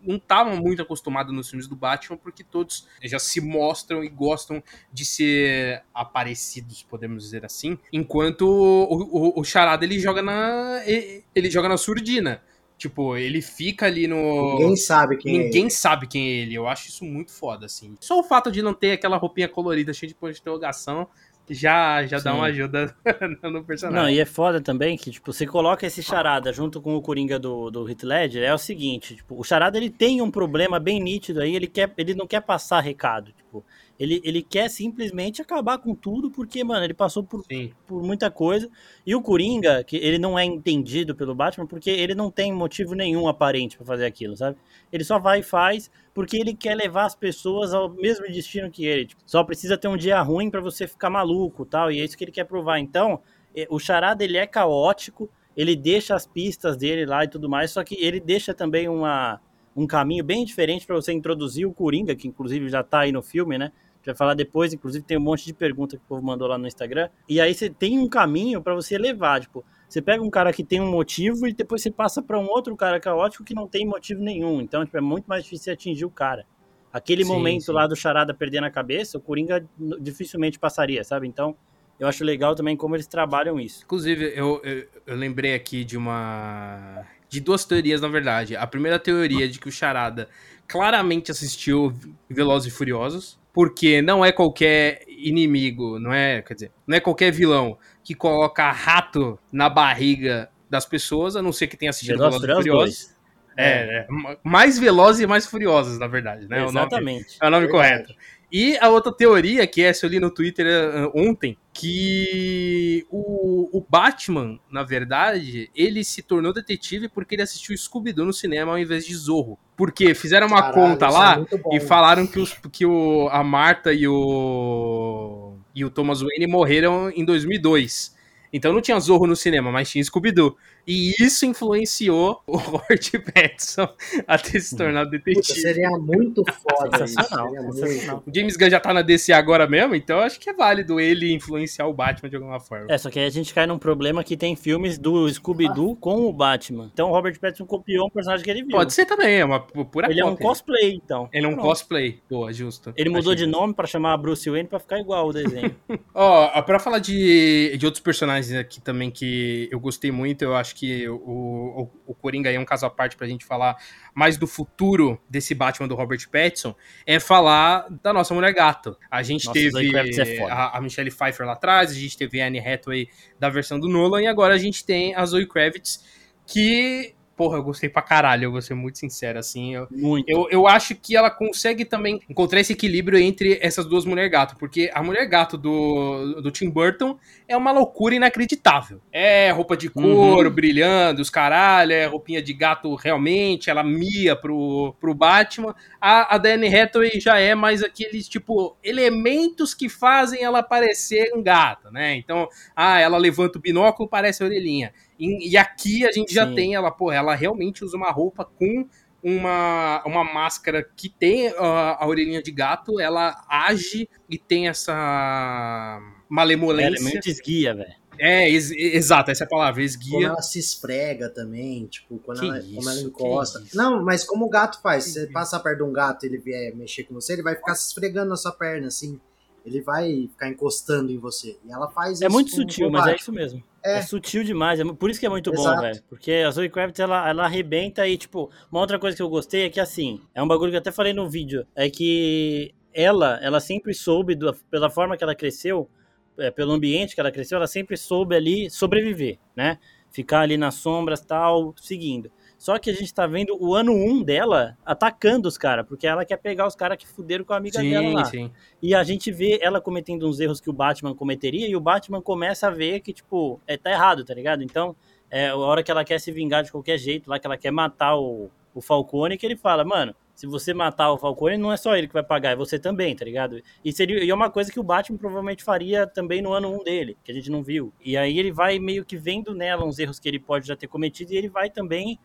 não tava muito acostumado nos filmes do Batman, porque todos já se mostram e gostam de ser aparecidos, podemos dizer assim, enquanto o, o, o Charada ele joga na ele joga na surdina. Tipo, ele fica ali no. Ninguém sabe quem é Ninguém ele. sabe quem é ele. Eu acho isso muito foda, assim. Só o fato de não ter aquela roupinha colorida cheia de ponto de interrogação já, já dá uma ajuda [LAUGHS] no personagem. Não, e é foda também que, tipo, você coloca esse charada junto com o Coringa do, do Heath Ledger, é o seguinte, tipo, o charada ele tem um problema bem nítido aí, ele, quer, ele não quer passar recado, tipo, ele, ele quer simplesmente acabar com tudo, porque, mano, ele passou por, Sim. por muita coisa, e o Coringa, que ele não é entendido pelo Batman, porque ele não tem motivo nenhum aparente pra fazer aquilo, sabe? Ele só vai e faz, porque ele quer levar as pessoas ao mesmo destino que ele, tipo, só precisa ter um dia ruim pra você ficar maluco, tal, e é isso que ele quer provar, então... É, o Charada ele é caótico, ele deixa as pistas dele lá e tudo mais, só que ele deixa também uma, um caminho bem diferente para você introduzir o Coringa, que inclusive já tá aí no filme, né? A gente vai falar depois, inclusive tem um monte de pergunta que o povo mandou lá no Instagram. E aí você tem um caminho para você levar, tipo, você pega um cara que tem um motivo e depois você passa para um outro cara caótico que não tem motivo nenhum. Então, tipo, é muito mais difícil atingir o cara. Aquele Sim, momento sim. lá do Charada perdendo a cabeça, o Coringa dificilmente passaria, sabe? Então, eu acho legal também como eles trabalham isso. Inclusive, eu, eu, eu lembrei aqui de uma. De duas teorias, na verdade. A primeira teoria é de que o Charada claramente assistiu Velozes e Furiosos, porque não é qualquer inimigo, não é, quer dizer, não é qualquer vilão que coloca rato na barriga das pessoas, a não ser que tenha assistido Velozes Velozes, Furiosos Furiosos. É, é, mais velozes e mais furiosos, na verdade, né? O nome- Exatamente. é o nome correto. E a outra teoria, que essa eu li no Twitter eh, ontem, que o, o Batman, na verdade, ele se tornou detetive porque ele assistiu Scooby-Doo no cinema ao invés de Zorro. Porque fizeram uma Caralho, conta é lá bom. e falaram que, os, que o, a Marta e o, e o Thomas Wayne morreram em 2002. Então não tinha Zorro no cinema, mas tinha Scooby-Doo. E isso influenciou o Robert [LAUGHS] Pattinson a ter se tornado Puta, detetive. seria muito foda isso. Sensacional, Seria muito. sensacional. O James Gunn já tá na DC agora mesmo, então eu acho que é válido ele influenciar o Batman de alguma forma. É, só que aí a gente cai num problema que tem filmes do Scooby-Doo com o Batman. Então o Robert Pattinson copiou um personagem que ele viu. Pode ser também, é uma pu- pura Ele é um cosplay, então. Ele é um Pronto. cosplay. Boa, justo. Ele mudou Achei de nome pra chamar Bruce Wayne pra ficar igual o desenho. [LAUGHS] Ó, pra falar de, de outros personagens aqui também que eu gostei muito, eu acho que o, o, o Coringa aí é um caso à parte pra gente falar mais do futuro desse Batman do Robert Pattinson, é falar da nossa Mulher Gato. A gente Nossa, Zoe teve é a, a Michelle Pfeiffer lá atrás, a gente teve a Anne Hathaway da versão do Nolan, e agora a gente tem a Zoe Kravitz, que, porra, eu gostei pra caralho, eu vou ser muito sincero, assim, eu, Muito. eu, eu acho que ela consegue também encontrar esse equilíbrio entre essas duas mulher gato, porque a mulher gato do, do Tim Burton é uma loucura inacreditável. É roupa de couro brilhando, os caralho, é roupinha de gato realmente, ela mia pro, pro Batman. A, a Danny Hathaway já é mais aqueles, tipo, elementos que fazem ela parecer um gato, né? Então, ah, ela levanta o binóculo, parece a orelhinha. E, e aqui a gente já Sim. tem ela, pô, ela realmente usa uma roupa com uma, uma máscara que tem a, a orelhinha de gato, ela age e tem essa Ela é malemolência. muito esguia, velho. É, ex- exato, essa é a palavra, Como esguia. ela se esfrega também, tipo, quando Que ela, isso, como ela encosta. Não, mas como o gato faz, Que se você isso. passar perto de um gato e ele vier mexer com você, ele vai ficar se esfregando na sua perna, assim. Ele vai ficar encostando em você. E ela faz É muito sutil, mas é isso mesmo. É. É, sutil demais. é por isso que é muito bom, Exato. velho. Porque a Zoe Kravitz, ela, ela arrebenta e, tipo, uma outra coisa que eu gostei é que, assim, é um bagulho que eu até falei no vídeo, é que ela, ela sempre soube, do- pela forma que ela cresceu, é, pelo ambiente que ela cresceu, ela sempre soube ali sobreviver, né? Ficar ali nas sombras, tal, seguindo. Só que a gente tá vendo o ano 1 dela atacando os caras, porque ela quer pegar os caras que fuderam com a amiga dela lá. Sim, sim. E a gente vê ela cometendo uns erros que o Batman cometeria e o Batman começa a ver que, tipo, é, tá errado, tá ligado? Então, é a hora que ela quer se vingar de qualquer jeito, lá que ela quer matar o, o Falcone, que ele fala, mano, se você matar o Falcone, não é só ele que vai pagar, é você também, tá ligado? E, seria, e é uma coisa que o Batman provavelmente faria também no ano 1 dele, que a gente não viu. E aí ele vai meio que vendo nela uns erros que ele pode já ter cometido e ele vai também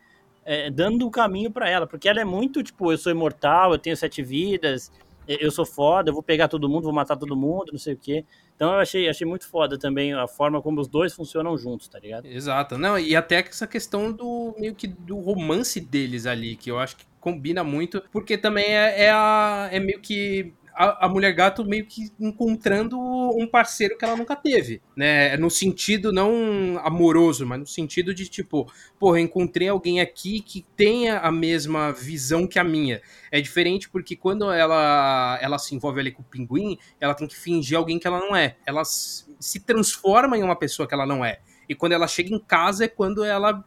é, dando o caminho pra ela, porque ela é muito, tipo, eu sou imortal, eu tenho sete vidas, eu sou foda, eu vou pegar todo mundo, vou matar todo mundo, não sei o quê. Então eu achei, achei muito foda também a forma como os dois funcionam juntos, tá ligado? Exato. Não, e até essa questão do meio que do romance deles ali, que eu acho que combina muito, porque também é, é, a- é meio que a, a, mulher gato meio que encontrando um parceiro que ela nunca teve, né? No sentido não amoroso, mas no sentido de tipo, porra, encontrei alguém aqui que tenha a mesma visão que a minha. É diferente porque quando ela, ela se envolve ali com o pinguim, ela tem que fingir alguém que ela não é. Ela se transforma em uma pessoa que ela não é. E quando ela chega em casa é quando ela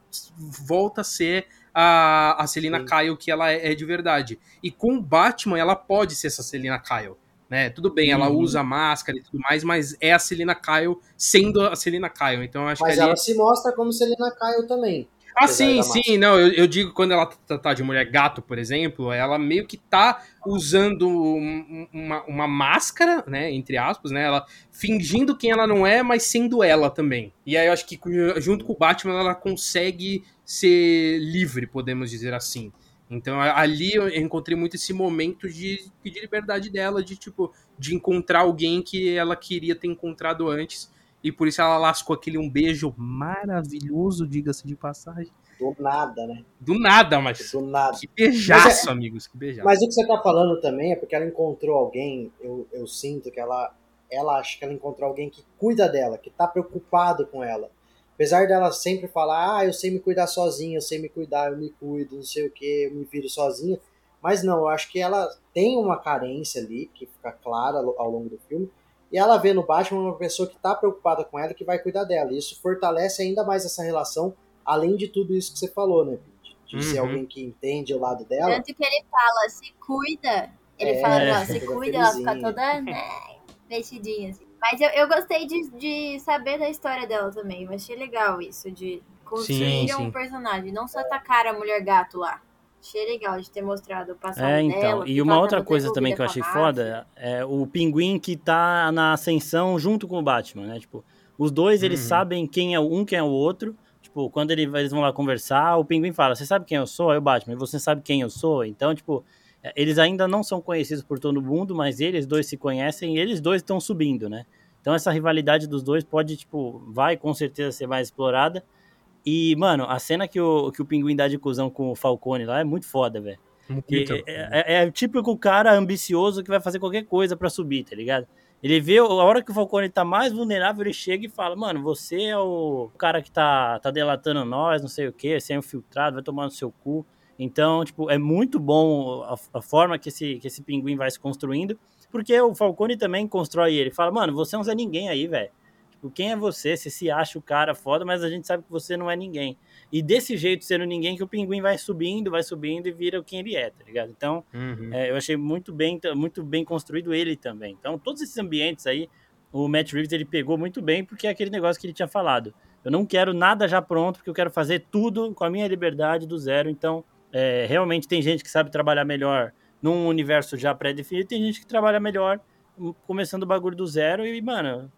volta a ser a, a Selina. Kyle que ela é, é, de verdade. E com o Batman, ela pode ser essa Selina Kyle. Né? Tudo bem, ela uhum. usa máscara e tudo mais, mas é a Selina Kyle sendo a Selina Kyle. Então eu acho mas que ali... ela se mostra como Selina Kyle também. Ah, sim, sim, não, eu, eu, digo quando ela tá, tá, de mulher gato, por exemplo, ela meio que tá usando uma, uma máscara, né, entre aspas, né, ela fingindo quem ela não é, mas sendo ela também. E aí eu acho que junto com o Batman ela consegue ser livre, podemos dizer assim. Então ali eu encontrei muito esse momento de pedir liberdade dela, de tipo, de encontrar alguém que ela queria ter encontrado antes e por isso ela lascou aquele um beijo maravilhoso, diga-se de passagem. Do nada, né? Do nada, mas. Do nada. Que beijaço, é... amigos, que beijaço. Mas o que você tá falando também é porque ela encontrou alguém, eu, eu sinto que ela. Ela acha que ela encontrou alguém que cuida dela, que tá preocupado com ela. Apesar dela sempre falar, ah, eu sei me cuidar sozinha, eu sei me cuidar, eu me cuido, não sei o que, eu me viro sozinha. Mas não, eu acho que ela tem uma carência ali, que fica clara ao longo do filme, e ela vê no Batman uma pessoa que está preocupada com ela e que vai cuidar dela. E isso fortalece ainda mais essa relação, além de tudo isso que você falou, né, Pete? De uhum. ser alguém que entende o lado dela. Tanto que ele fala, se cuida. Ele é, fala, não, [LAUGHS] se cuida, ela fica toda né, mexidinha, assim. Mas eu, eu gostei de, de saber da história dela também. Eu achei legal isso, de construir sim, um sim. personagem. Não só atacar a mulher gato lá. Achei legal de ter mostrado o passado É, então. Dela, e uma outra coisa também que eu achei foda é o pinguim que tá na ascensão junto com o Batman, né? Tipo, os dois, eles uhum. sabem quem é um, quem é o outro. Tipo, quando ele, eles vão lá conversar, o pinguim fala: Você sabe quem eu sou? Aí o Batman, você sabe quem eu sou? Então, tipo, é, eles ainda não são conhecidos por todo mundo, mas eles dois se conhecem e eles dois estão subindo, né? Então, essa rivalidade dos dois pode, tipo, vai com certeza ser mais explorada. E, mano, a cena que o, que o pinguim dá de cuzão com o Falcone lá é muito foda, velho. É, é, é, típico cara ambicioso que vai fazer qualquer coisa para subir, tá ligado? Ele vê a hora que o Falcone tá mais vulnerável, ele chega e fala: Mano, você é o cara que tá, tá delatando nós, não sei o que, você é infiltrado, vai tomar no seu cu. Então, tipo, é muito bom a, a, forma que esse, que esse pinguim vai se construindo, porque o Falcone também constrói ele. Fala, mano, você não é ninguém aí, velho. Tipo, quem é você? Você se acha o cara foda, mas a gente sabe que você não é ninguém. E desse jeito, sendo ninguém, que o pinguim vai subindo, vai subindo e vira quem ele é, tá ligado? Então, uhum. é, eu achei muito bem, muito bem construído ele também. Então, todos esses ambientes aí, o Matt Reeves ele pegou muito bem, porque é aquele negócio que ele tinha falado. Eu não quero nada já pronto, porque eu quero fazer tudo com a minha liberdade do zero. Então, é, realmente tem gente que sabe trabalhar melhor num universo já pré-definido, tem gente que trabalha melhor começando o bagulho do zero e, mano,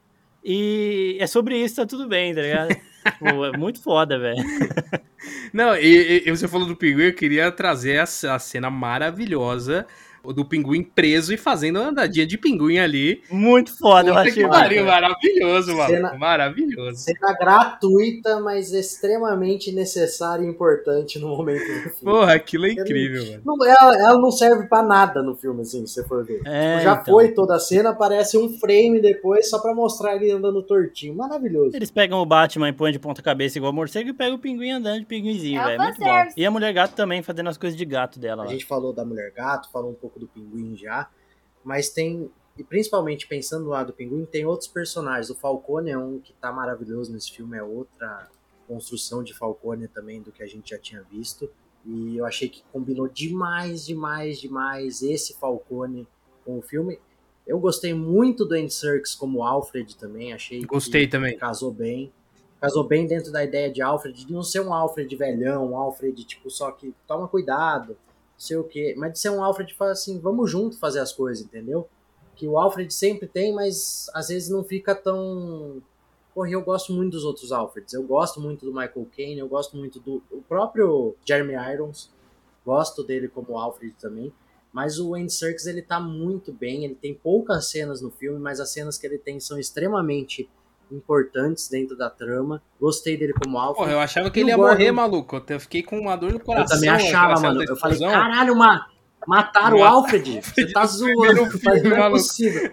e é sobre isso, tá tudo bem, tá ligado? [LAUGHS] Pô, é muito foda, velho. Não, e, e, você falou do pinguim, eu queria trazer a, a cena maravilhosa do pinguim preso e fazendo uma andadinha de pinguim ali. Muito foda, eu achei. Pariu, maravilhoso, mano. Cena, maravilhoso. Cena gratuita, mas extremamente necessária e importante no momento do filme. Porra, aquilo é incrível, mano. Não, ela, ela, não serve pra nada no filme, assim, se você for ver. É, tipo, já então. foi toda a cena, aparece um frame depois só pra mostrar ele andando tortinho. Maravilhoso. Eles pegam o Batman e põem de ponta cabeça igual morcego e pegam o pinguim andando de pinguinzinho, é velho. Muito bom. E a mulher gato também fazendo as coisas de gato dela lá. A gente falou da mulher gato, falou um pouco pouco do Pinguim já, mas tem, e principalmente pensando lado do Pinguim, tem outros personagens. O Falcone é um que tá maravilhoso nesse filme, é outra construção de Falcone também do que a gente já tinha visto. E eu achei que combinou demais, demais, demais esse Falcone com o filme. Eu gostei muito do Andy Serkis como Alfred também, achei Gostei também. casou bem. Casou bem dentro da ideia de Alfred, de não ser um Alfred velhão, um Alfred tipo só que toma cuidado, sei o quê. Mas de ser um Alfred fala assim, vamos junto fazer as coisas, entendeu? Que o Alfred sempre tem, mas às vezes não fica tão. Porra, eu gosto muito dos outros Alfreds. Eu gosto muito do Michael Caine, eu gosto muito do o próprio Jeremy Irons. Gosto dele como Alfred também. Mas o Andy Serkis, ele tá muito bem. Ele tem poucas cenas no filme, mas as cenas que ele tem são extremamente importantes dentro da trama. Gostei dele como Alpha. Porra, eu achava que ele ia Gordon... morrer, maluco. Eu fiquei com uma dor no coração. Eu também achava, mano. Eu falei, caralho, uma... Mataram o Alfred? [LAUGHS] Você tá zoando, filme, [LAUGHS] não é possível.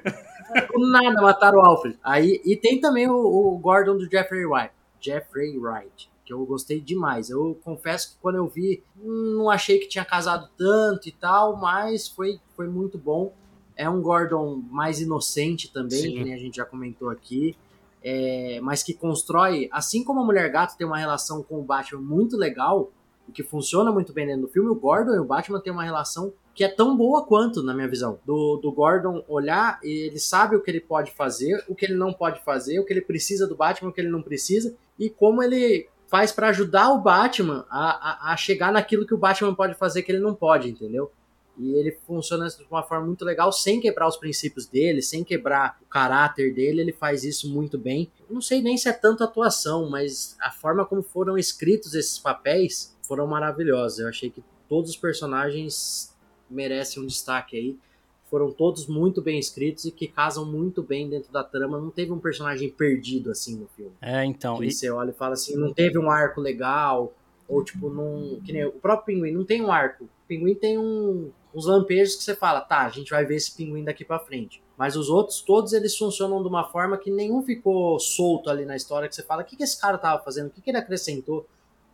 Do nada mataram o Alfred. Aí, e tem também o, o Gordon do Jeffrey Wright. Jeffrey Wright. Que eu gostei demais. Eu confesso que quando eu vi, não achei que tinha casado tanto e tal, mas foi, foi muito bom. É um Gordon mais inocente também, Sim. que nem a gente já comentou aqui. É, mas que constrói, assim como a Mulher Gato tem uma relação com o Batman muito legal, e que funciona muito bem dentro do filme, o Gordon e o Batman têm uma relação que é tão boa quanto, na minha visão. Do, do Gordon olhar, e ele sabe o que ele pode fazer, o que ele não pode fazer, o que ele precisa do Batman, o que ele não precisa, e como ele faz pra ajudar o Batman a, a, a chegar naquilo que o Batman pode fazer que ele não pode, entendeu? E ele funciona de uma forma muito legal, sem quebrar os princípios dele, sem quebrar o caráter dele, ele faz isso muito bem. Não sei nem se é tanto atuação, mas a forma como foram escritos esses papéis foram maravilhosos. Eu achei que todos os personagens merecem um destaque aí. Foram todos muito bem escritos e que casam muito bem dentro da trama. Não teve um personagem perdido assim no filme. É, então. Que e- você olha e fala assim, não teve um arco legal, ou tipo, não. Que nem o próprio pinguim não tem um arco. O pinguim tem um, uns lampejos que você fala, tá, a gente vai ver esse pinguim daqui pra frente. Mas os outros, todos eles funcionam de uma forma que nenhum ficou solto ali na história, que você fala, o que, que esse cara tava fazendo? O que, que ele acrescentou?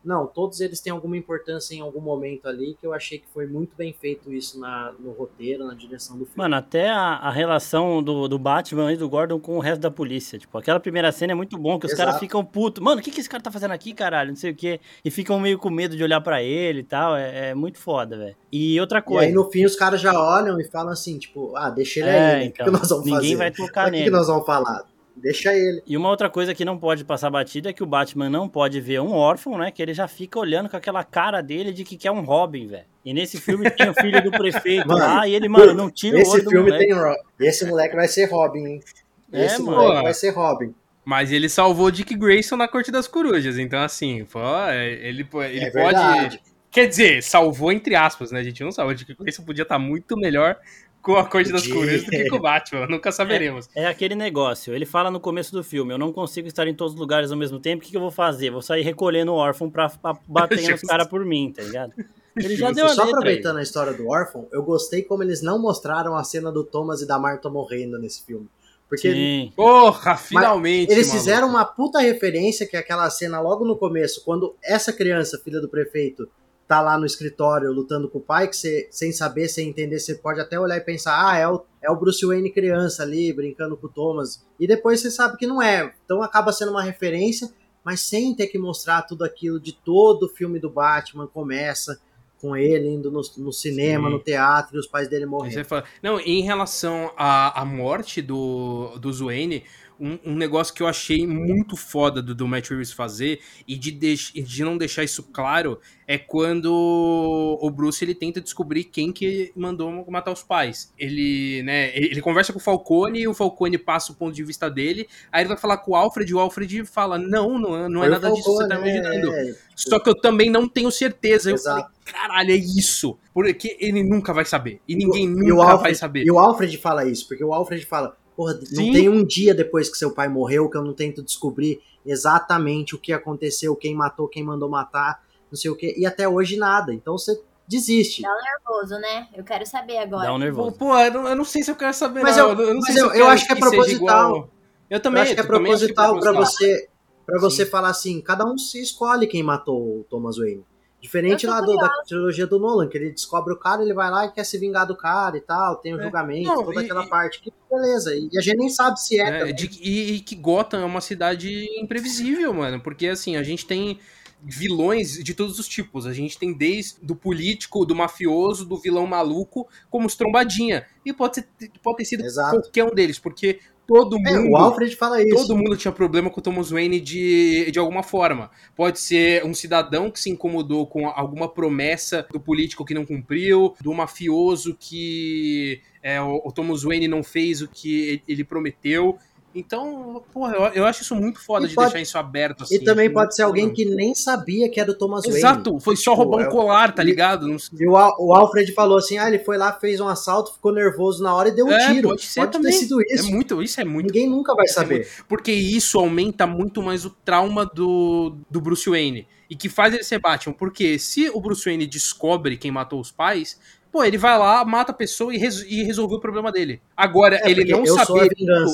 Não, todos eles têm alguma importância em algum momento ali, que eu achei que foi muito bem feito isso na, no roteiro, na direção do filme. Mano, até a, a relação do, do Batman e do Gordon com o resto da polícia. Tipo, aquela primeira cena é muito bom, que os caras ficam putos. Mano, o que, que esse cara tá fazendo aqui, caralho? Não sei o quê. E ficam meio com medo de olhar pra ele e tal. É, é muito foda, velho. E outra E coisa. aí no fim os caras já olham e falam assim, tipo, ah, deixa ele É, aí, né? O então, que nós vamos ninguém fazer? vai tocar Mas O que, que nele. nós vamos falar? Deixa ele. E uma outra coisa que não pode passar batida é que o Batman não pode ver um órfão, né? Que ele já fica olhando com aquela cara dele de que quer um Robin, velho. E nesse filme tem o filho do prefeito Mano, lá e ele, mano, não tira o Esse olho do filme moleque. tem Ro- Esse moleque vai ser Robin, hein? É, Esse mano. moleque Pô. vai ser Robin. Mas ele salvou o Dick Grayson na Corte das Corujas, então assim, pô, é, ele, po- ele é pode. verdade. Quer dizer, salvou entre aspas, né? A gente não salvou. O Dick Grayson podia estar muito melhor com a Corte das. Corujas do que com o Batman, [LAUGHS] nunca saberemos. É aquele negócio. Ele fala no começo do filme: Eu não consigo estar em todos os lugares ao mesmo tempo. O que, que eu vou fazer? Vou sair recolhendo o órfão pra, pra bater [LAUGHS] nos Justo. caras por mim, tá ligado? Ele já deu a Só letra. aí. aproveitando a história do órfão, eu gostei como eles não mostraram a cena do Thomas e da Marta morrendo nesse filme. Porque Sim. Porra, finalmente. eles maluco. fizeram uma puta referência, que é aquela cena logo no começo, quando essa criança, filha do prefeito, tá lá no escritório lutando com o pai, que você, sem saber, sem entender, você pode até olhar e pensar, ah, é o, é o Bruce Wayne criança ali, brincando com o Thomas. E depois você sabe que não é. Então acaba sendo uma referência, mas sem ter que mostrar tudo aquilo de todo o filme do Batman começa com ele indo no, no cinema, Sim. no teatro, e os pais dele Aí morrendo. Não, em relação à, à morte do, do Wayne, um, um negócio que eu achei muito foda do, do Matt Reeves fazer e de, deix- de não deixar isso claro é quando o Bruce ele tenta descobrir quem que mandou matar os pais. Ele, né, ele, ele conversa com o Falcone e o Falcone passa o ponto de vista dele, aí ele vai falar com o Alfred e o Alfred fala: Não, não, é- não é nada disso que você tá Falcone, imaginando. é, tipo, Só que eu também não tenho certeza. Eu Exato. falei, caralho, é isso. Porque ele nunca vai saber. E ninguém E o nunca vai Alfred- saber. E o Alfred fala isso, porque o Alfred fala, porra, não tem um dia depois que seu pai morreu que eu não tento descobrir exatamente o que aconteceu, quem matou, quem mandou matar, não sei o que, e até hoje nada. Então você desiste. Nervoso, né? Eu quero saber agora. Dá um nervoso. pô, eu não, eu não sei se eu quero saber. Mas não. eu- eu, não mas sei se eu- eu acho que é proposital. igual- Eu também. eu acho que é eu também acho que é proposital pra proposital. você para você Sim. falar assim, cada um se escolhe quem matou o Thomas Wayne. Diferente lá do- da trilogia do Nolan, que ele descobre o cara, ele vai lá e quer se vingar do cara e tal, tem o É. julgamento, Não, toda e- aquela e- parte. Que beleza, e a gente nem sabe se é, É, de- e, e que Gotham é uma cidade imprevisível, mano. Porque assim, a gente tem vilões de todos os tipos. A gente tem desde do político, do mafioso, do vilão maluco, como os trombadinha. E pode, ser, pode ter sido Exato. qualquer um deles, porque todo É, mundo. o Alfred fala isso. Todo mundo tinha problema com o Thomas Wayne de, de alguma forma. Pode ser um cidadão que se incomodou com alguma promessa do político que não cumpriu, do mafioso que é, o, o Thomas Wayne não fez o que ele prometeu. Então, porra, eu, eu acho isso muito foda E de pode- deixar isso aberto assim. E também Acho pode ser alguém que nem sabia que era o Thomas Wayne. Exato, foi só Tipo, roubar é- um colar, tá ligado? Não- E o, o Alfred falou assim: ah, ele foi lá, fez um assalto, ficou nervoso na hora e deu um É, tiro. pode ser ter também. sido É isso. muito, isso é muito Ninguém nunca vai é saber. Porque isso aumenta muito mais o trauma do, do Bruce Wayne. E que faz ele ser Batman. Porque se o Bruce Wayne descobre quem matou os pais, pô, ele vai lá, mata a pessoa e, res e resolveu o problema dele. Agagora, É, ele não saber,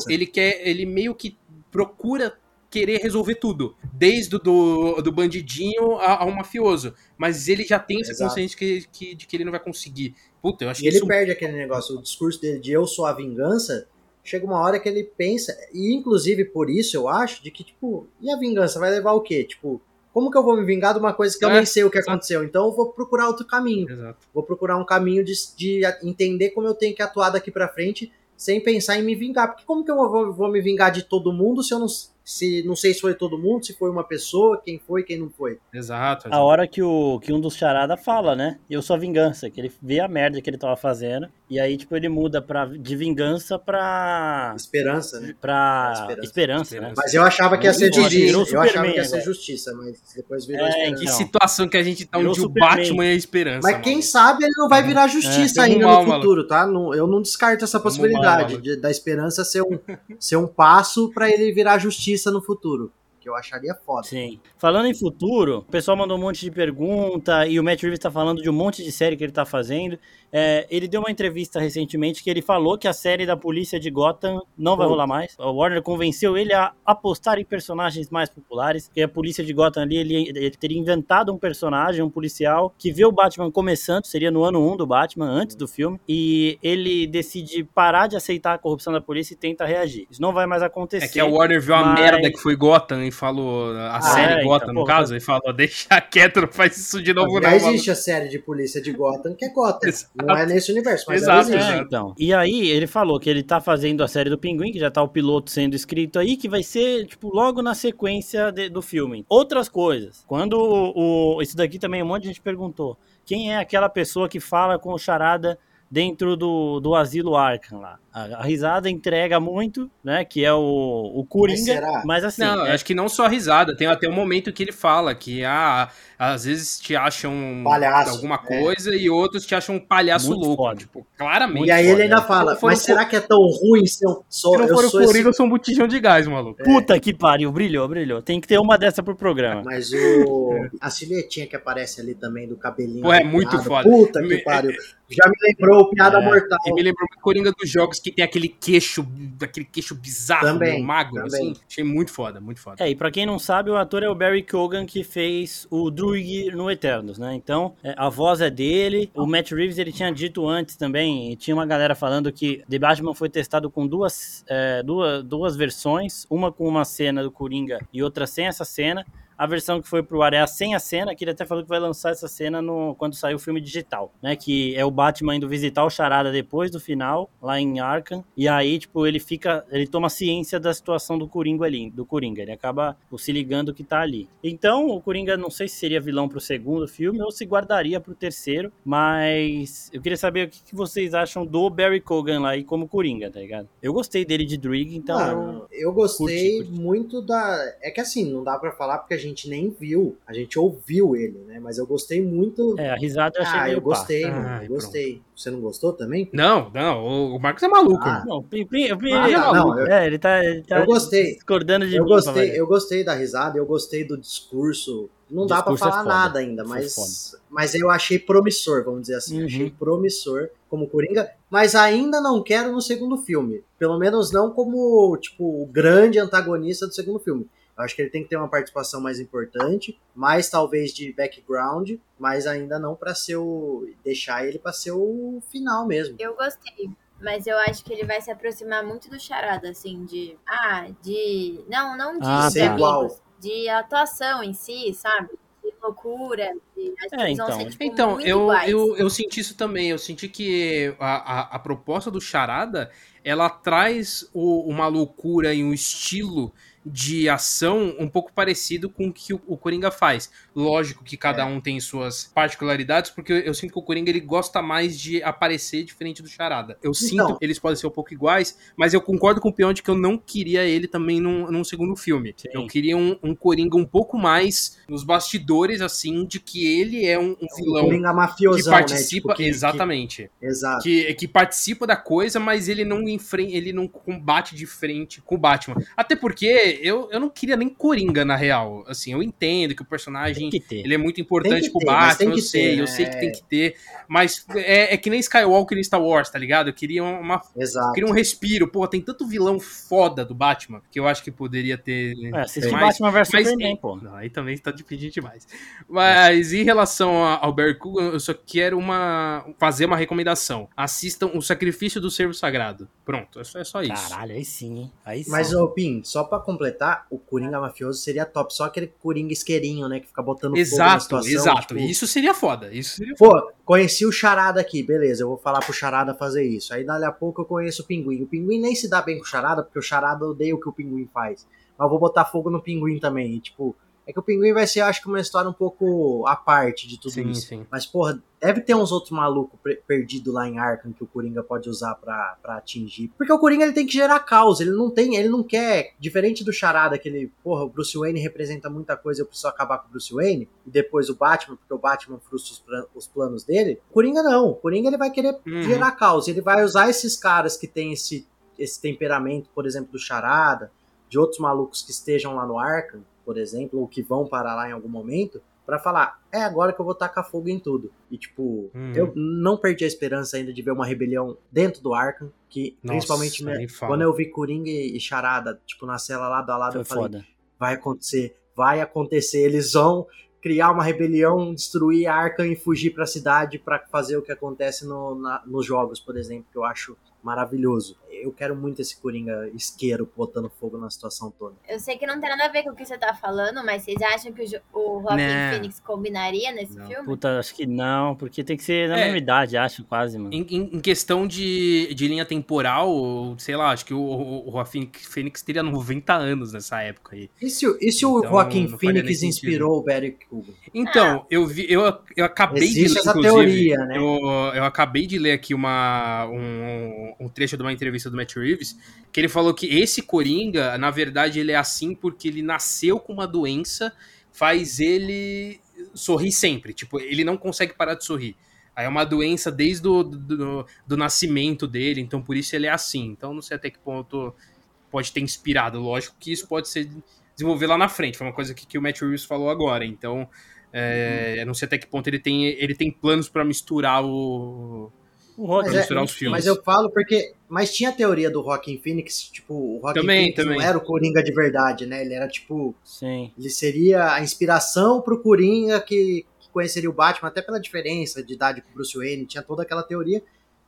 ele quer, ele meio que procura querer resolver tudo, desde o do, do bandidinho ao mafioso, mas ele já tem essa consciência que, que- de que ele não vai conseguir. Puta, eu acho E ele isso perde aquele negócio, o discurso dele de eu sou a vingança. Chega uma hora que ele pensa, e inclusive por isso eu acho, de que, tipo, e a vingança vai levar o quê? Tipo, como que eu vou me vingar de uma coisa que eu É, nem sei o que exato. aconteceu? Então eu vou procurar outro caminho. Exato. Vou procurar um caminho de, de entender como eu tenho que atuar daqui pra frente sem pensar em me vingar. Porque como que eu vou, vou me vingar de todo mundo se eu não, se, não sei se foi todo mundo, se foi uma pessoa, quem foi, quem não foi? Exato. A hora que, o, que um dos charada fala, né? Eu sou a vingança, que ele vê a merda que ele tava fazendo. E aí, tipo, ele muda pra, de vingança pra. Esperança, né? pra Esperança. esperança, né? Mas eu achava que ia ser justiça. Eu achava que ia ser justiça, mas depois virou É, esperança. Que Não. situação que a gente tá Virou onde o. Batman é a esperança. Mas quem maluco. sabe ele não vai virar justiça É, ainda mal, no futuro, tá? Não- eu não descarto essa possibilidade mal, de- da esperança ser um, ser um passo pra ele virar justiça no futuro. Que eu acharia foda. Sim. Falando em futuro, o pessoal mandou um monte de pergunta e o Matt Reeves tá falando de um monte de série que ele tá fazendo. É, ele deu uma entrevista recentemente que ele falou que a série da polícia de Gotham não vai rolar mais. O Warner convenceu ele a apostar em personagens mais populares, que a polícia de Gotham ali, ele, ele teria inventado um personagem, um policial, que vê o Batman começando, seria no ano 1 do Batman, antes do filme, e ele decide parar de aceitar a corrupção da polícia e tenta reagir. Isso não vai mais acontecer. É que a Warner viu a mas- merda que foi Gotham e falou, a série é, Gotham, então, no porra, caso, e falou, deixa quieto, não faz isso de novo Já não, existe a série de polícia de Gotham, que é Gotham. Não é nesse universo, mas Exato, ela existe. É, então. E aí, ele falou que ele tá fazendo a série do Pinguim, que já tá o piloto sendo escrito aí, que vai ser, tipo, logo na sequência de- do filme. Outras coisas. Quando o, o- Isso daqui também um monte de gente perguntou. Quem é aquela pessoa que fala com o charada dentro do, do asilo Arkham lá? A, a risada entrega muito, né? Que é o, o Coringa. será? Mas, assim. Não, é- acho que não só a risada, tem até um momento que ele fala que ah, às vezes te acham Palhaço, alguma é. coisa e outros te acham um palhaço Muito louco. foda. Tipo, claramente. E aí foda, ele ainda né? fala, mas o será que é tão ruim se eu sou, Se não eu for o sou esse Coringa, eu sou um botijão de gás, maluco. Puta que pariu, brilhou, brilhou. Tem que ter uma dessa pro programa. Mas o. A silhuetinha que aparece ali também do cabelinho. Pô, é muito foda. Puta que Me- pariu. Já me lembrou o Piada É. Mortal. E me lembrou muito Coringa dos jogos que tem aquele queixo, aquele queixo bizarro, Também, magro, também. assim. Achei muito foda, muito foda. É, e pra quem não sabe, o ator é o Barry Cogan que fez o Druig no Eternos, né? Então, é, a voz é dele. O Matt Reeves, ele tinha dito antes também, tinha uma galera falando que The Batman foi testado com duas, é, duas, duas versões, uma com uma cena do Coringa e outra sem essa cena. A versão que foi pro ar é a sem a cena, que ele até falou que vai lançar essa cena no, quando sair o filme digital, né? Que é o Batman indo visitar o Charada depois do final, lá em Arkham. E aí, tipo, ele fica. Ele toma ciência da situação do Coringa ali, do Coringa. Ele acaba tipo, se ligando que tá ali. Então, o Coringa não sei se seria vilão pro segundo filme ou se guardaria pro terceiro. Mas eu queria saber o que, que vocês acham do Barry Cogan lá e como Coringa, tá ligado? Eu gostei dele de Druig, então. eu- Mano, eu gostei curti, curti. muito da. É que assim, não dá pra falar porque a gente nem viu. A gente ouviu ele, né? Mas eu gostei muito. É, a risada eu achei ah, meio eu gostei, pá. mano. Ai, Eu gostei. Você não gostou também? Não, não, o- Marcos é maluco. Ah. Não, pim, pim, pim, Ah, ele, não, não, eu- é, ele tá, ele tá eu gostei. discordando de Eu mim, gostei, eu gostei da risada, eu gostei do discurso. Não dá pra Discurso é falar foda. nada ainda, mas, mas eu achei promissor, vamos dizer assim. Uhum. Achei promissor como Coringa, mas ainda não quero no segundo filme. Pelo menos não como, tipo, o grande antagonista do segundo filme. Eu acho que ele tem que ter uma participação mais importante, mais talvez de background, mas ainda não pra ser o. deixar ele pra ser o final mesmo. Eu gostei. Mas eu acho que ele vai se aproximar muito do charada, assim, de. Ah, de. Não, não de, Ah, de tá. amigos, Igual. de atuação em si, sabe? De loucura. De, É, então. ser, tipo, Então, muito eu, iguais. eu, eu senti isso também. Eu senti que a, a, a proposta do Charada, ela traz o- uma loucura e um estilo de ação um pouco parecido com o que o, Coringa faz. Lógico que cada É. um tem suas particularidades, porque eu, sinto que o Coringa ele gosta mais de aparecer diferente do Charada. Eu sinto que eles podem ser um pouco iguais, mas eu concordo com o Peão de que eu não queria ele também num, num segundo filme. Sim. Eu queria um, um Coringa um pouco mais nos indicadores, assim, de que ele é um, um vilão Coringa que mafiosão, participa. né? Tipo, que- exatamente. que- exato. Que, que participa da coisa, mas ele não enfrenta, ele não combate de frente com o Batman. Até porque eu, eu não queria nem Coringa, na real. Assim, eu entendo que o personagem. Tem que ter. Ele é muito importante pro ter, Batman, eu que sei, ter, eu sei que tem que ter. Mas é, é que nem Skywalker em Star Wars, tá ligado? Eu queria uma. Exato. eu queria um respiro. Pô, tem tanto vilão foda do Batman que eu acho que poderia ter. É, assiste mais. Batman vs mas- Superman, pô. Não, aí também tá de pedir demais. Mas em relação a- ao Barry Keoghan, eu só quero uma, fazer uma recomendação. Assistam O Sacrifício do Servo Sagrado. Pronto, é só, é só isso. Caralho, aí sim, hein? Aí sim. Mas, ô Pim, só pra completar, o Coringa mafioso seria top. Só aquele Coringa isqueirinho, né? Que fica botando fogo na exato, situação. exato. tipo, Isso seria foda. Isso seria foda. Pô, conheci o Charada aqui, beleza, eu vou falar pro Charada fazer isso. Aí dali a pouco eu conheço o Pinguim. O Pinguim nem se dá bem com o Charada, porque o Charada odeia o que o Pinguim faz. Mas eu vou botar fogo no Pinguim também. E, tipo, é que o Pinguim vai ser, acho que, uma história um pouco à parte de tudo Sim, isso. sim. Mas, porra, deve ter uns outros malucos perdidos lá em Arkham que o Coringa pode usar pra, pra atingir. Porque o Coringa ele tem que gerar caos, ele não tem, ele não quer, diferente do Charada, que ele, porra, o Bruce Wayne representa muita coisa, eu preciso acabar com o Bruce Wayne, e depois o Batman, porque o Batman frustra os, plan- os planos dele. O Coringa não, o Coringa ele vai querer Uhum. gerar caos, ele vai usar esses caras que têm esse, esse temperamento, por exemplo, do Charada, de outros malucos que estejam lá no Arkham, por exemplo, ou que vão parar lá em algum momento, pra falar, é agora que eu vou tacar fogo em tudo. E tipo, Uhum. eu não perdi a esperança ainda de ver uma rebelião dentro do Arkham, que Nossa, principalmente né, quando eu vi Coringa e Charada, tipo, na cela lado a lado, Foi eu falei, foda. vai acontecer, vai acontecer, eles vão criar uma rebelião, destruir Arkham e fugir pra cidade pra fazer o que acontece no, na- nos jogos, por exemplo, que eu acho maravilhoso. Eu quero muito esse Coringa isqueiro botando fogo na situação toda. Eu sei que não tem nada a ver com o que você tá falando, mas vocês acham que o, Jo- o Joaquin Não. Phoenix combinaria nesse Não. filme? Puta, acho que não, porque tem que ser na É. mesma idade, acho, quase, mano. Em, em- em questão de, de linha temporal, sei lá, acho que o, o, o Joaquin Phoenix teria 90 anos nessa época aí. E se, o- e se o Então, faria nem Phoenix inspirou o Barry Keoghan? Então, eu vi, eu, eu acabei de Existe ler, essa teoria, né? eu, eu acabei de ler aqui uma, um, um trecho de uma entrevista do Matt Reeves, que ele falou que esse Coringa, na verdade, ele é assim porque ele nasceu com uma doença, faz ele sorrir sempre. Tipo, ele não consegue parar de sorrir. Aí é uma doença desde o do, do, do nascimento dele, então por isso ele é assim. Então não sei até que ponto pode ter inspirado. Lógico que isso pode ser desenvolver lá na frente. Foi uma coisa que, que o Matt Reeves falou agora. Então, é, eu não sei até que ponto ele tem, ele tem planos pra misturar o. O Rock, Mas, é- misturar os filmes. mas eu falo porque. Mas tinha a teoria do Joaquin Phoenix, tipo, o Também, Phoenix também. não era o Coringa de verdade, né? Ele era tipo. sim. Ele seria a inspiração pro Coringa que, que conheceria o Batman, até pela diferença de idade com o Bruce Wayne, tinha toda aquela teoria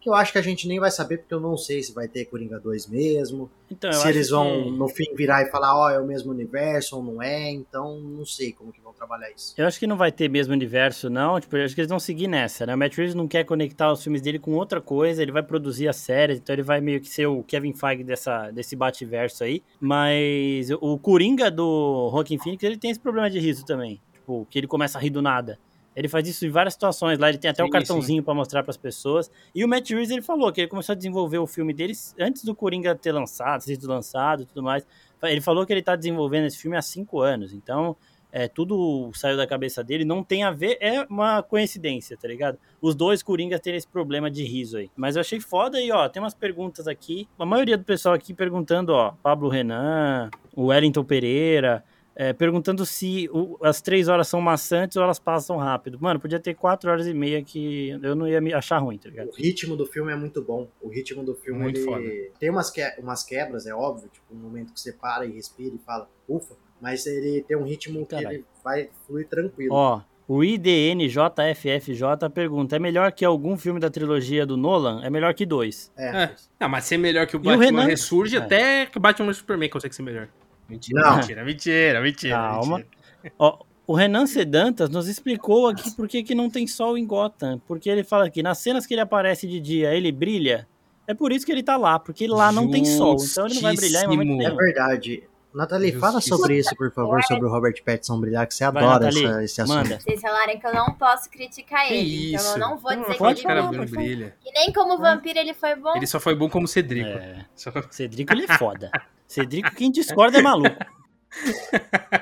que eu acho que a gente nem vai saber, porque eu não sei se vai ter Coringa 2 mesmo, Então, se eles vão que- no fim virar e falar, ó, é o mesmo universo ou não é, então não sei como que vão trabalhar isso. Eu acho que não vai ter mesmo universo, não. Tipo, eu acho que eles vão seguir nessa, né? O Matt Reeves não quer conectar os filmes dele com outra coisa, ele vai produzir as séries, então ele vai meio que ser o Kevin Feige dessa, desse bate-verso aí. Mas o Coringa do Joaquin Phoenix, ele tem esse problema de riso também. Tipo, que ele começa a rir do nada. Ele faz isso em várias situações lá, ele tem até o Sim, cartãozinho pra mostrar pras pessoas. E o Matt Reeves, ele falou que ele começou a desenvolver o filme dele antes do Coringa ter lançado, sido lançado e tudo mais. Ele falou que ele tá desenvolvendo esse filme há cinco anos, então é, tudo saiu da cabeça dele, não tem a ver, é uma coincidência, tá ligado? Os dois Coringas têm esse problema de riso aí. Mas eu achei foda e, ó, tem umas perguntas aqui. A maioria do pessoal aqui perguntando, ó, Pablo Renan, o Wellington Pereira, é, perguntando se o- as três horas são maçantes ou elas passam rápido. Mano, podia ter quatro horas e meia que eu não ia me achar ruim, tá ligado? O ritmo do filme é muito bom. O ritmo do filme Muito ele foda. tem umas, que, umas quebras, é óbvio, tipo um momento que você para e respira e fala, ufa, mas ele tem um ritmo que Caralho. ele vai fluir tranquilo. Ó, o IDNJFFJ pergunta: é melhor que algum filme da trilogia do Nolan? É melhor que dois. É. É. Não, mas ser melhor que o o Batman Renan? ressurge, É. até que o Batman e Superman consegue ser melhor. Mentira, Não. mentira, mentira, mentira. Calma. mentira. Ó, o Renan Sedantas nos explicou aqui por que, que não tem sol em Gotham. Porque ele fala que nas cenas que ele aparece de dia, ele brilha. É por isso que ele tá lá, porque lá não tem sol. Então ele não vai brilhar em momento. É nenhum. verdade. Nathalie, fala sobre isso, por favor, sobre o Robert Pattinson brilhar, que você Vai, adora Nathalie, essa- esse assunto. manda. Vocês falaram que eu não posso criticar Que ele. isso? Então eu não vou dizer que ele cara não falar. brilha. Que nem como vampiro ele foi bom. Ele só foi bom como Cedrico. É, Só- Cedrico ele é foda. [LAUGHS] Cedrico, quem discorda é maluco.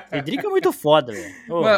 Cedric é muito foda, velho.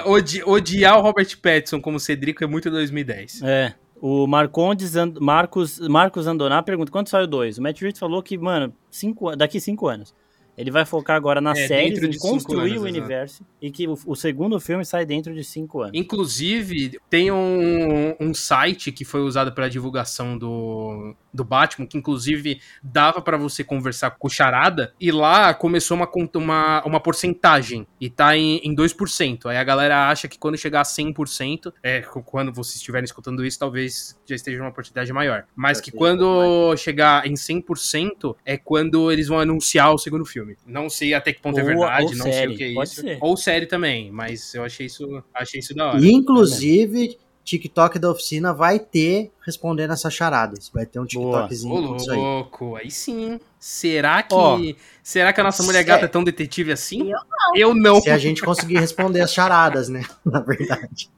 Odi- odiar o Robert Pattinson como Cedrico é muito 2010. É. O Marcondes, And- Marcos, Marcos Andoná pergunta quando sai o 2. O Matt Reeves falou que, mano, cinco, daqui cinco anos. Ele vai focar agora nas É, em de construir anos, o exato. universo. E que o, o segundo filme sai dentro de cinco anos. Inclusive, tem um, um site que foi usado para divulgação do, do Batman, que inclusive dava para você conversar com o Charada, e lá começou uma, uma, uma porcentagem, e tá em, em 2%. Aí a galera acha que quando chegar a 100%, é, quando vocês estiverem escutando isso, talvez já esteja uma porcentagem maior. Mas que quando chegar em 100%, é quando eles vão anunciar o segundo filme. Não sei até que ponto é Ou- verdade, ou não sei série, o que é pode isso. ser. Ou série também, mas eu achei isso, achei isso da hora. Inclusive, TikTok da oficina vai ter respondendo essas charadas. Vai ter um Ô, TikTokzinho disso aí. louco, aí sim. Será que. Ó. será que a nossa mulher É. gata é tão detetive assim? Eu Eu não. Se a gente conseguir responder as charadas, né? [LAUGHS] Na verdade.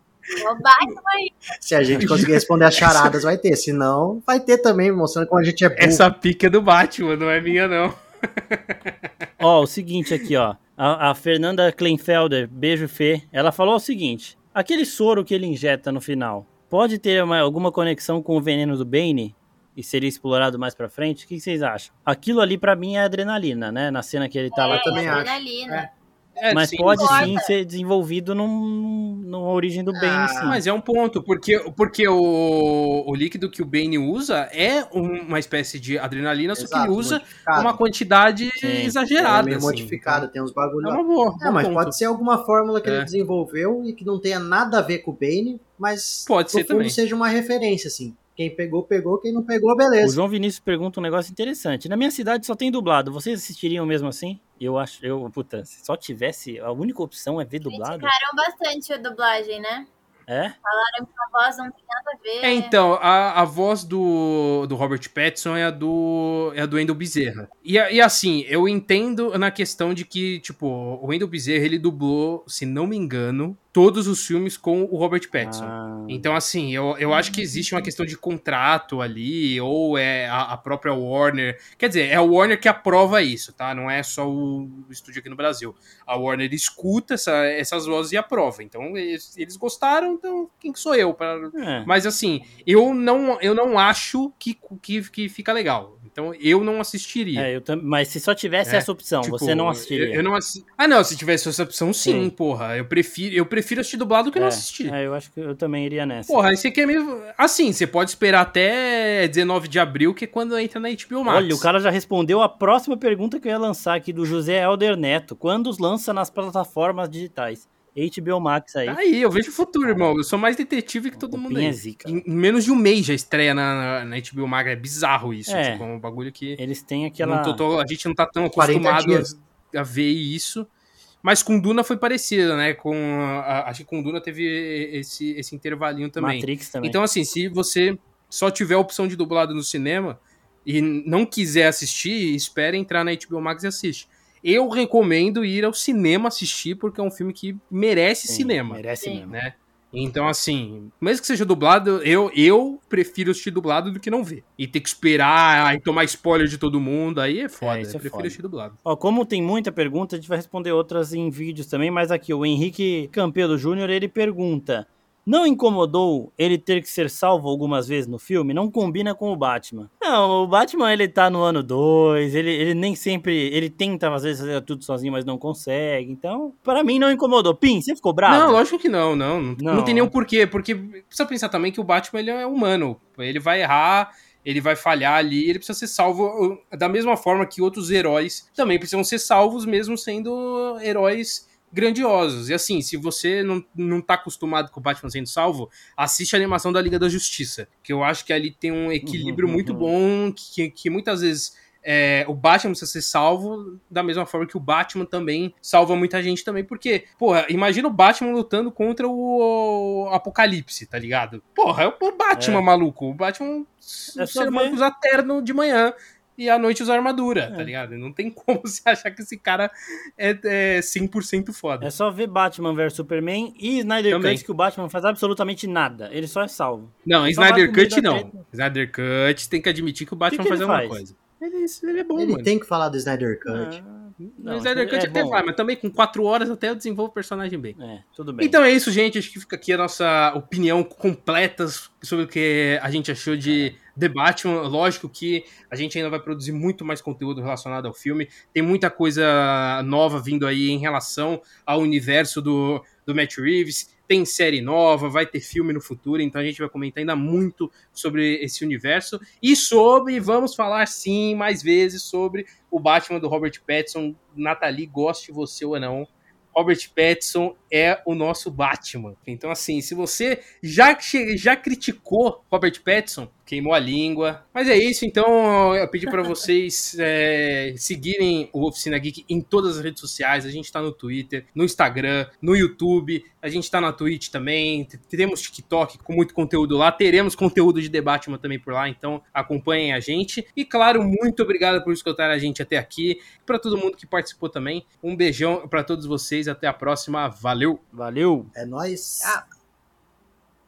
Aí. Se a gente conseguir responder as charadas, vai ter. Se não, vai ter também, mostrando como a gente é burro. Essa pica é do Batman, não é minha, não. [LAUGHS] Ó, o seguinte aqui, ó. A, a Fernanda Kleinfelder, beijo Fê, ela falou o seguinte: aquele soro que ele injeta no final pode ter uma- alguma conexão com o veneno do Bane e seria explorado mais pra frente? O que vocês acham? Aquilo ali pra mim é adrenalina, né? Na cena que ele tá lá. eu também acho. adrenalina. É, Mas sim, pode importa. sim ser desenvolvido num, numa origem do Bane, Ah, sim. Mas é um ponto, porque, porque o, o líquido que o Bane usa é uma espécie de adrenalina, só que Exato, ele usa uma quantidade Sim. É exagerada. meio assim, modificado, tem uns bagulho então lá. É uma boa. Mas ponto. pode ser alguma fórmula que É. ele desenvolveu e que não tenha nada a ver com o Bane, mas Pode ser também. seja uma referência, assim. Quem pegou, pegou. Quem não pegou, O beleza. João Vinícius pergunta um negócio interessante. Na minha cidade só tem dublado. Vocês assistiriam mesmo assim? Eu acho, eu, puta, se só tivesse, a única opção é ver dublado. Criticaram bastante a dublagem, né? É? Falaram que a voz não tem nada a ver. É, então, a, a voz do, do Robert Pattinson é a do, é a do Wendell Bezerra. E, e assim, eu entendo na questão de que, tipo, o Wendell Bezerra, ele dublou, se não me engano, todos os filmes com o Robert Pattinson. Ah, Então, assim, eu, eu acho que existe uma questão de contrato ali, ou é a, a própria Warner. Quer dizer, é a Warner que aprova isso, tá? Não é só o, estúdio aqui no Brasil. A Warner escuta essa- essas vozes e aprova. Então, eles, eles gostaram, então quem que sou eu? Pra... é. Mas, assim, eu não, eu não acho que, que, que fica legal. Então, eu não assistiria. É, eu tam... Mas se só tivesse É, essa opção, Tipo, você não assistiria. Eu, eu não assi- Ah, não, se tivesse essa opção, sim, Sim. porra. Eu prefiro, eu prefiro assistir dublado que não assistir. É, eu acho que eu também iria nessa. Porra, aí você quer mesmo. Assim, você pode esperar até 19 de abril, que é quando entra na HBO Max. Olha, o cara já respondeu a próxima pergunta que eu ia lançar aqui do José Helder Neto. Quando os lança nas plataformas digitais? HBO Max aí. Tá aí, eu vejo o futuro, irmão. Eu sou mais detetive que todo O mundo aí. é zica. Em, menos de um mês já estreia na, na, na HBO Max. É bizarro isso. É. Tipo, é um bagulho que. Eles têm não aquela. tô- tô- a gente não tá tão 40 acostumado a, a ver isso. Mas com Duna foi parecido, né? Com, a- acho que com Duna teve esse, esse intervalinho também. Matrix também. Então, assim, se você só tiver a opção de dublado no cinema e não quiser assistir, espere entrar na HBO Max e assiste. Eu recomendo ir ao cinema assistir, porque é um filme que merece Sim, cinema, Merece Sim. mesmo. né? Então, assim, mesmo que seja dublado, eu, eu prefiro assistir dublado do que não ver. E ter que esperar e tomar spoiler de todo mundo, aí é foda. É, isso é eu prefiro foda. assistir dublado. Ó, como tem muita pergunta, a gente vai responder outras em vídeos também, mas aqui o Henrique Campelo Júnior, ele pergunta: Não incomodou ele ter que ser salvo algumas vezes no filme? Não combina com o Batman. Não, o Batman ele tá no ano 2, ele, ele nem sempre. Ele tenta às vezes fazer tudo sozinho, mas não consegue. Então, pra mim não incomodou. Pim, você ficou bravo? Não, lógico que não, não. Não, Não. não tem nenhum porquê, porque precisa pensar também que o Batman ele é humano. Ele vai errar, ele vai falhar ali, ele precisa ser salvo uh, da mesma forma que outros heróis também precisam ser salvos, mesmo sendo heróis grandiosos. E assim, se você não, não tá acostumado com o Batman sendo salvo, assiste a animação da Liga da Justiça, que eu acho que ali tem um equilíbrio Uhum, muito uhum. bom, que, que muitas vezes é, o Batman precisa ser salvo da mesma forma que o Batman também salva muita gente também, porque, porra, imagina o Batman lutando contra o Apocalipse, tá ligado? Porra, é o Batman É. maluco. O Batman É o só ser humano usa terno de manhã e à noite usa armadura, É. tá ligado? Não tem [LAUGHS] como você achar que esse cara é, é 100% foda. É só ver Batman vs Superman e Snyder Também. Cut que o Batman faz absolutamente nada. Ele só é salvo. Não, Só vai Snyder Cut não. treta. Snyder Cut tem que admitir que o Batman que faz ele alguma faz? coisa. Ele, ele é bom, Ele mano. tem que falar do Snyder Cut. Ah, Não, mas, é, é, é, é mas também com quatro horas até eu desenvolvo o personagem bem. É, tudo bem. Então é isso, gente. Acho que fica aqui a nossa opinião completa sobre o que a gente achou de The Batman. Lógico que a gente ainda vai produzir muito mais conteúdo relacionado ao filme. Tem muita coisa nova vindo aí em relação ao universo do, do Matt Reeves tem série nova, vai ter filme no futuro, então a gente vai comentar ainda muito sobre esse universo e sobre, vamos falar sim mais vezes sobre o Batman do Robert Pattinson, Nathalie, goste você ou não, Robert Pattinson é o nosso Batman. Então, assim, se você já, já criticou Robert Pattinson, queimou a língua. Mas é isso, então eu pedi para vocês [LAUGHS] é, seguirem o Oficina Geek em todas as redes sociais. A gente tá no Twitter, no Instagram, no YouTube, a gente tá na Twitch também. Temos TikTok com muito conteúdo lá. Teremos conteúdo de debate também por lá, então acompanhem a gente. E claro, muito obrigado por escutar a gente até aqui. Para todo mundo que participou também, um beijão para todos vocês. Até a próxima. Valeu! Valeu! É nóis! Ah.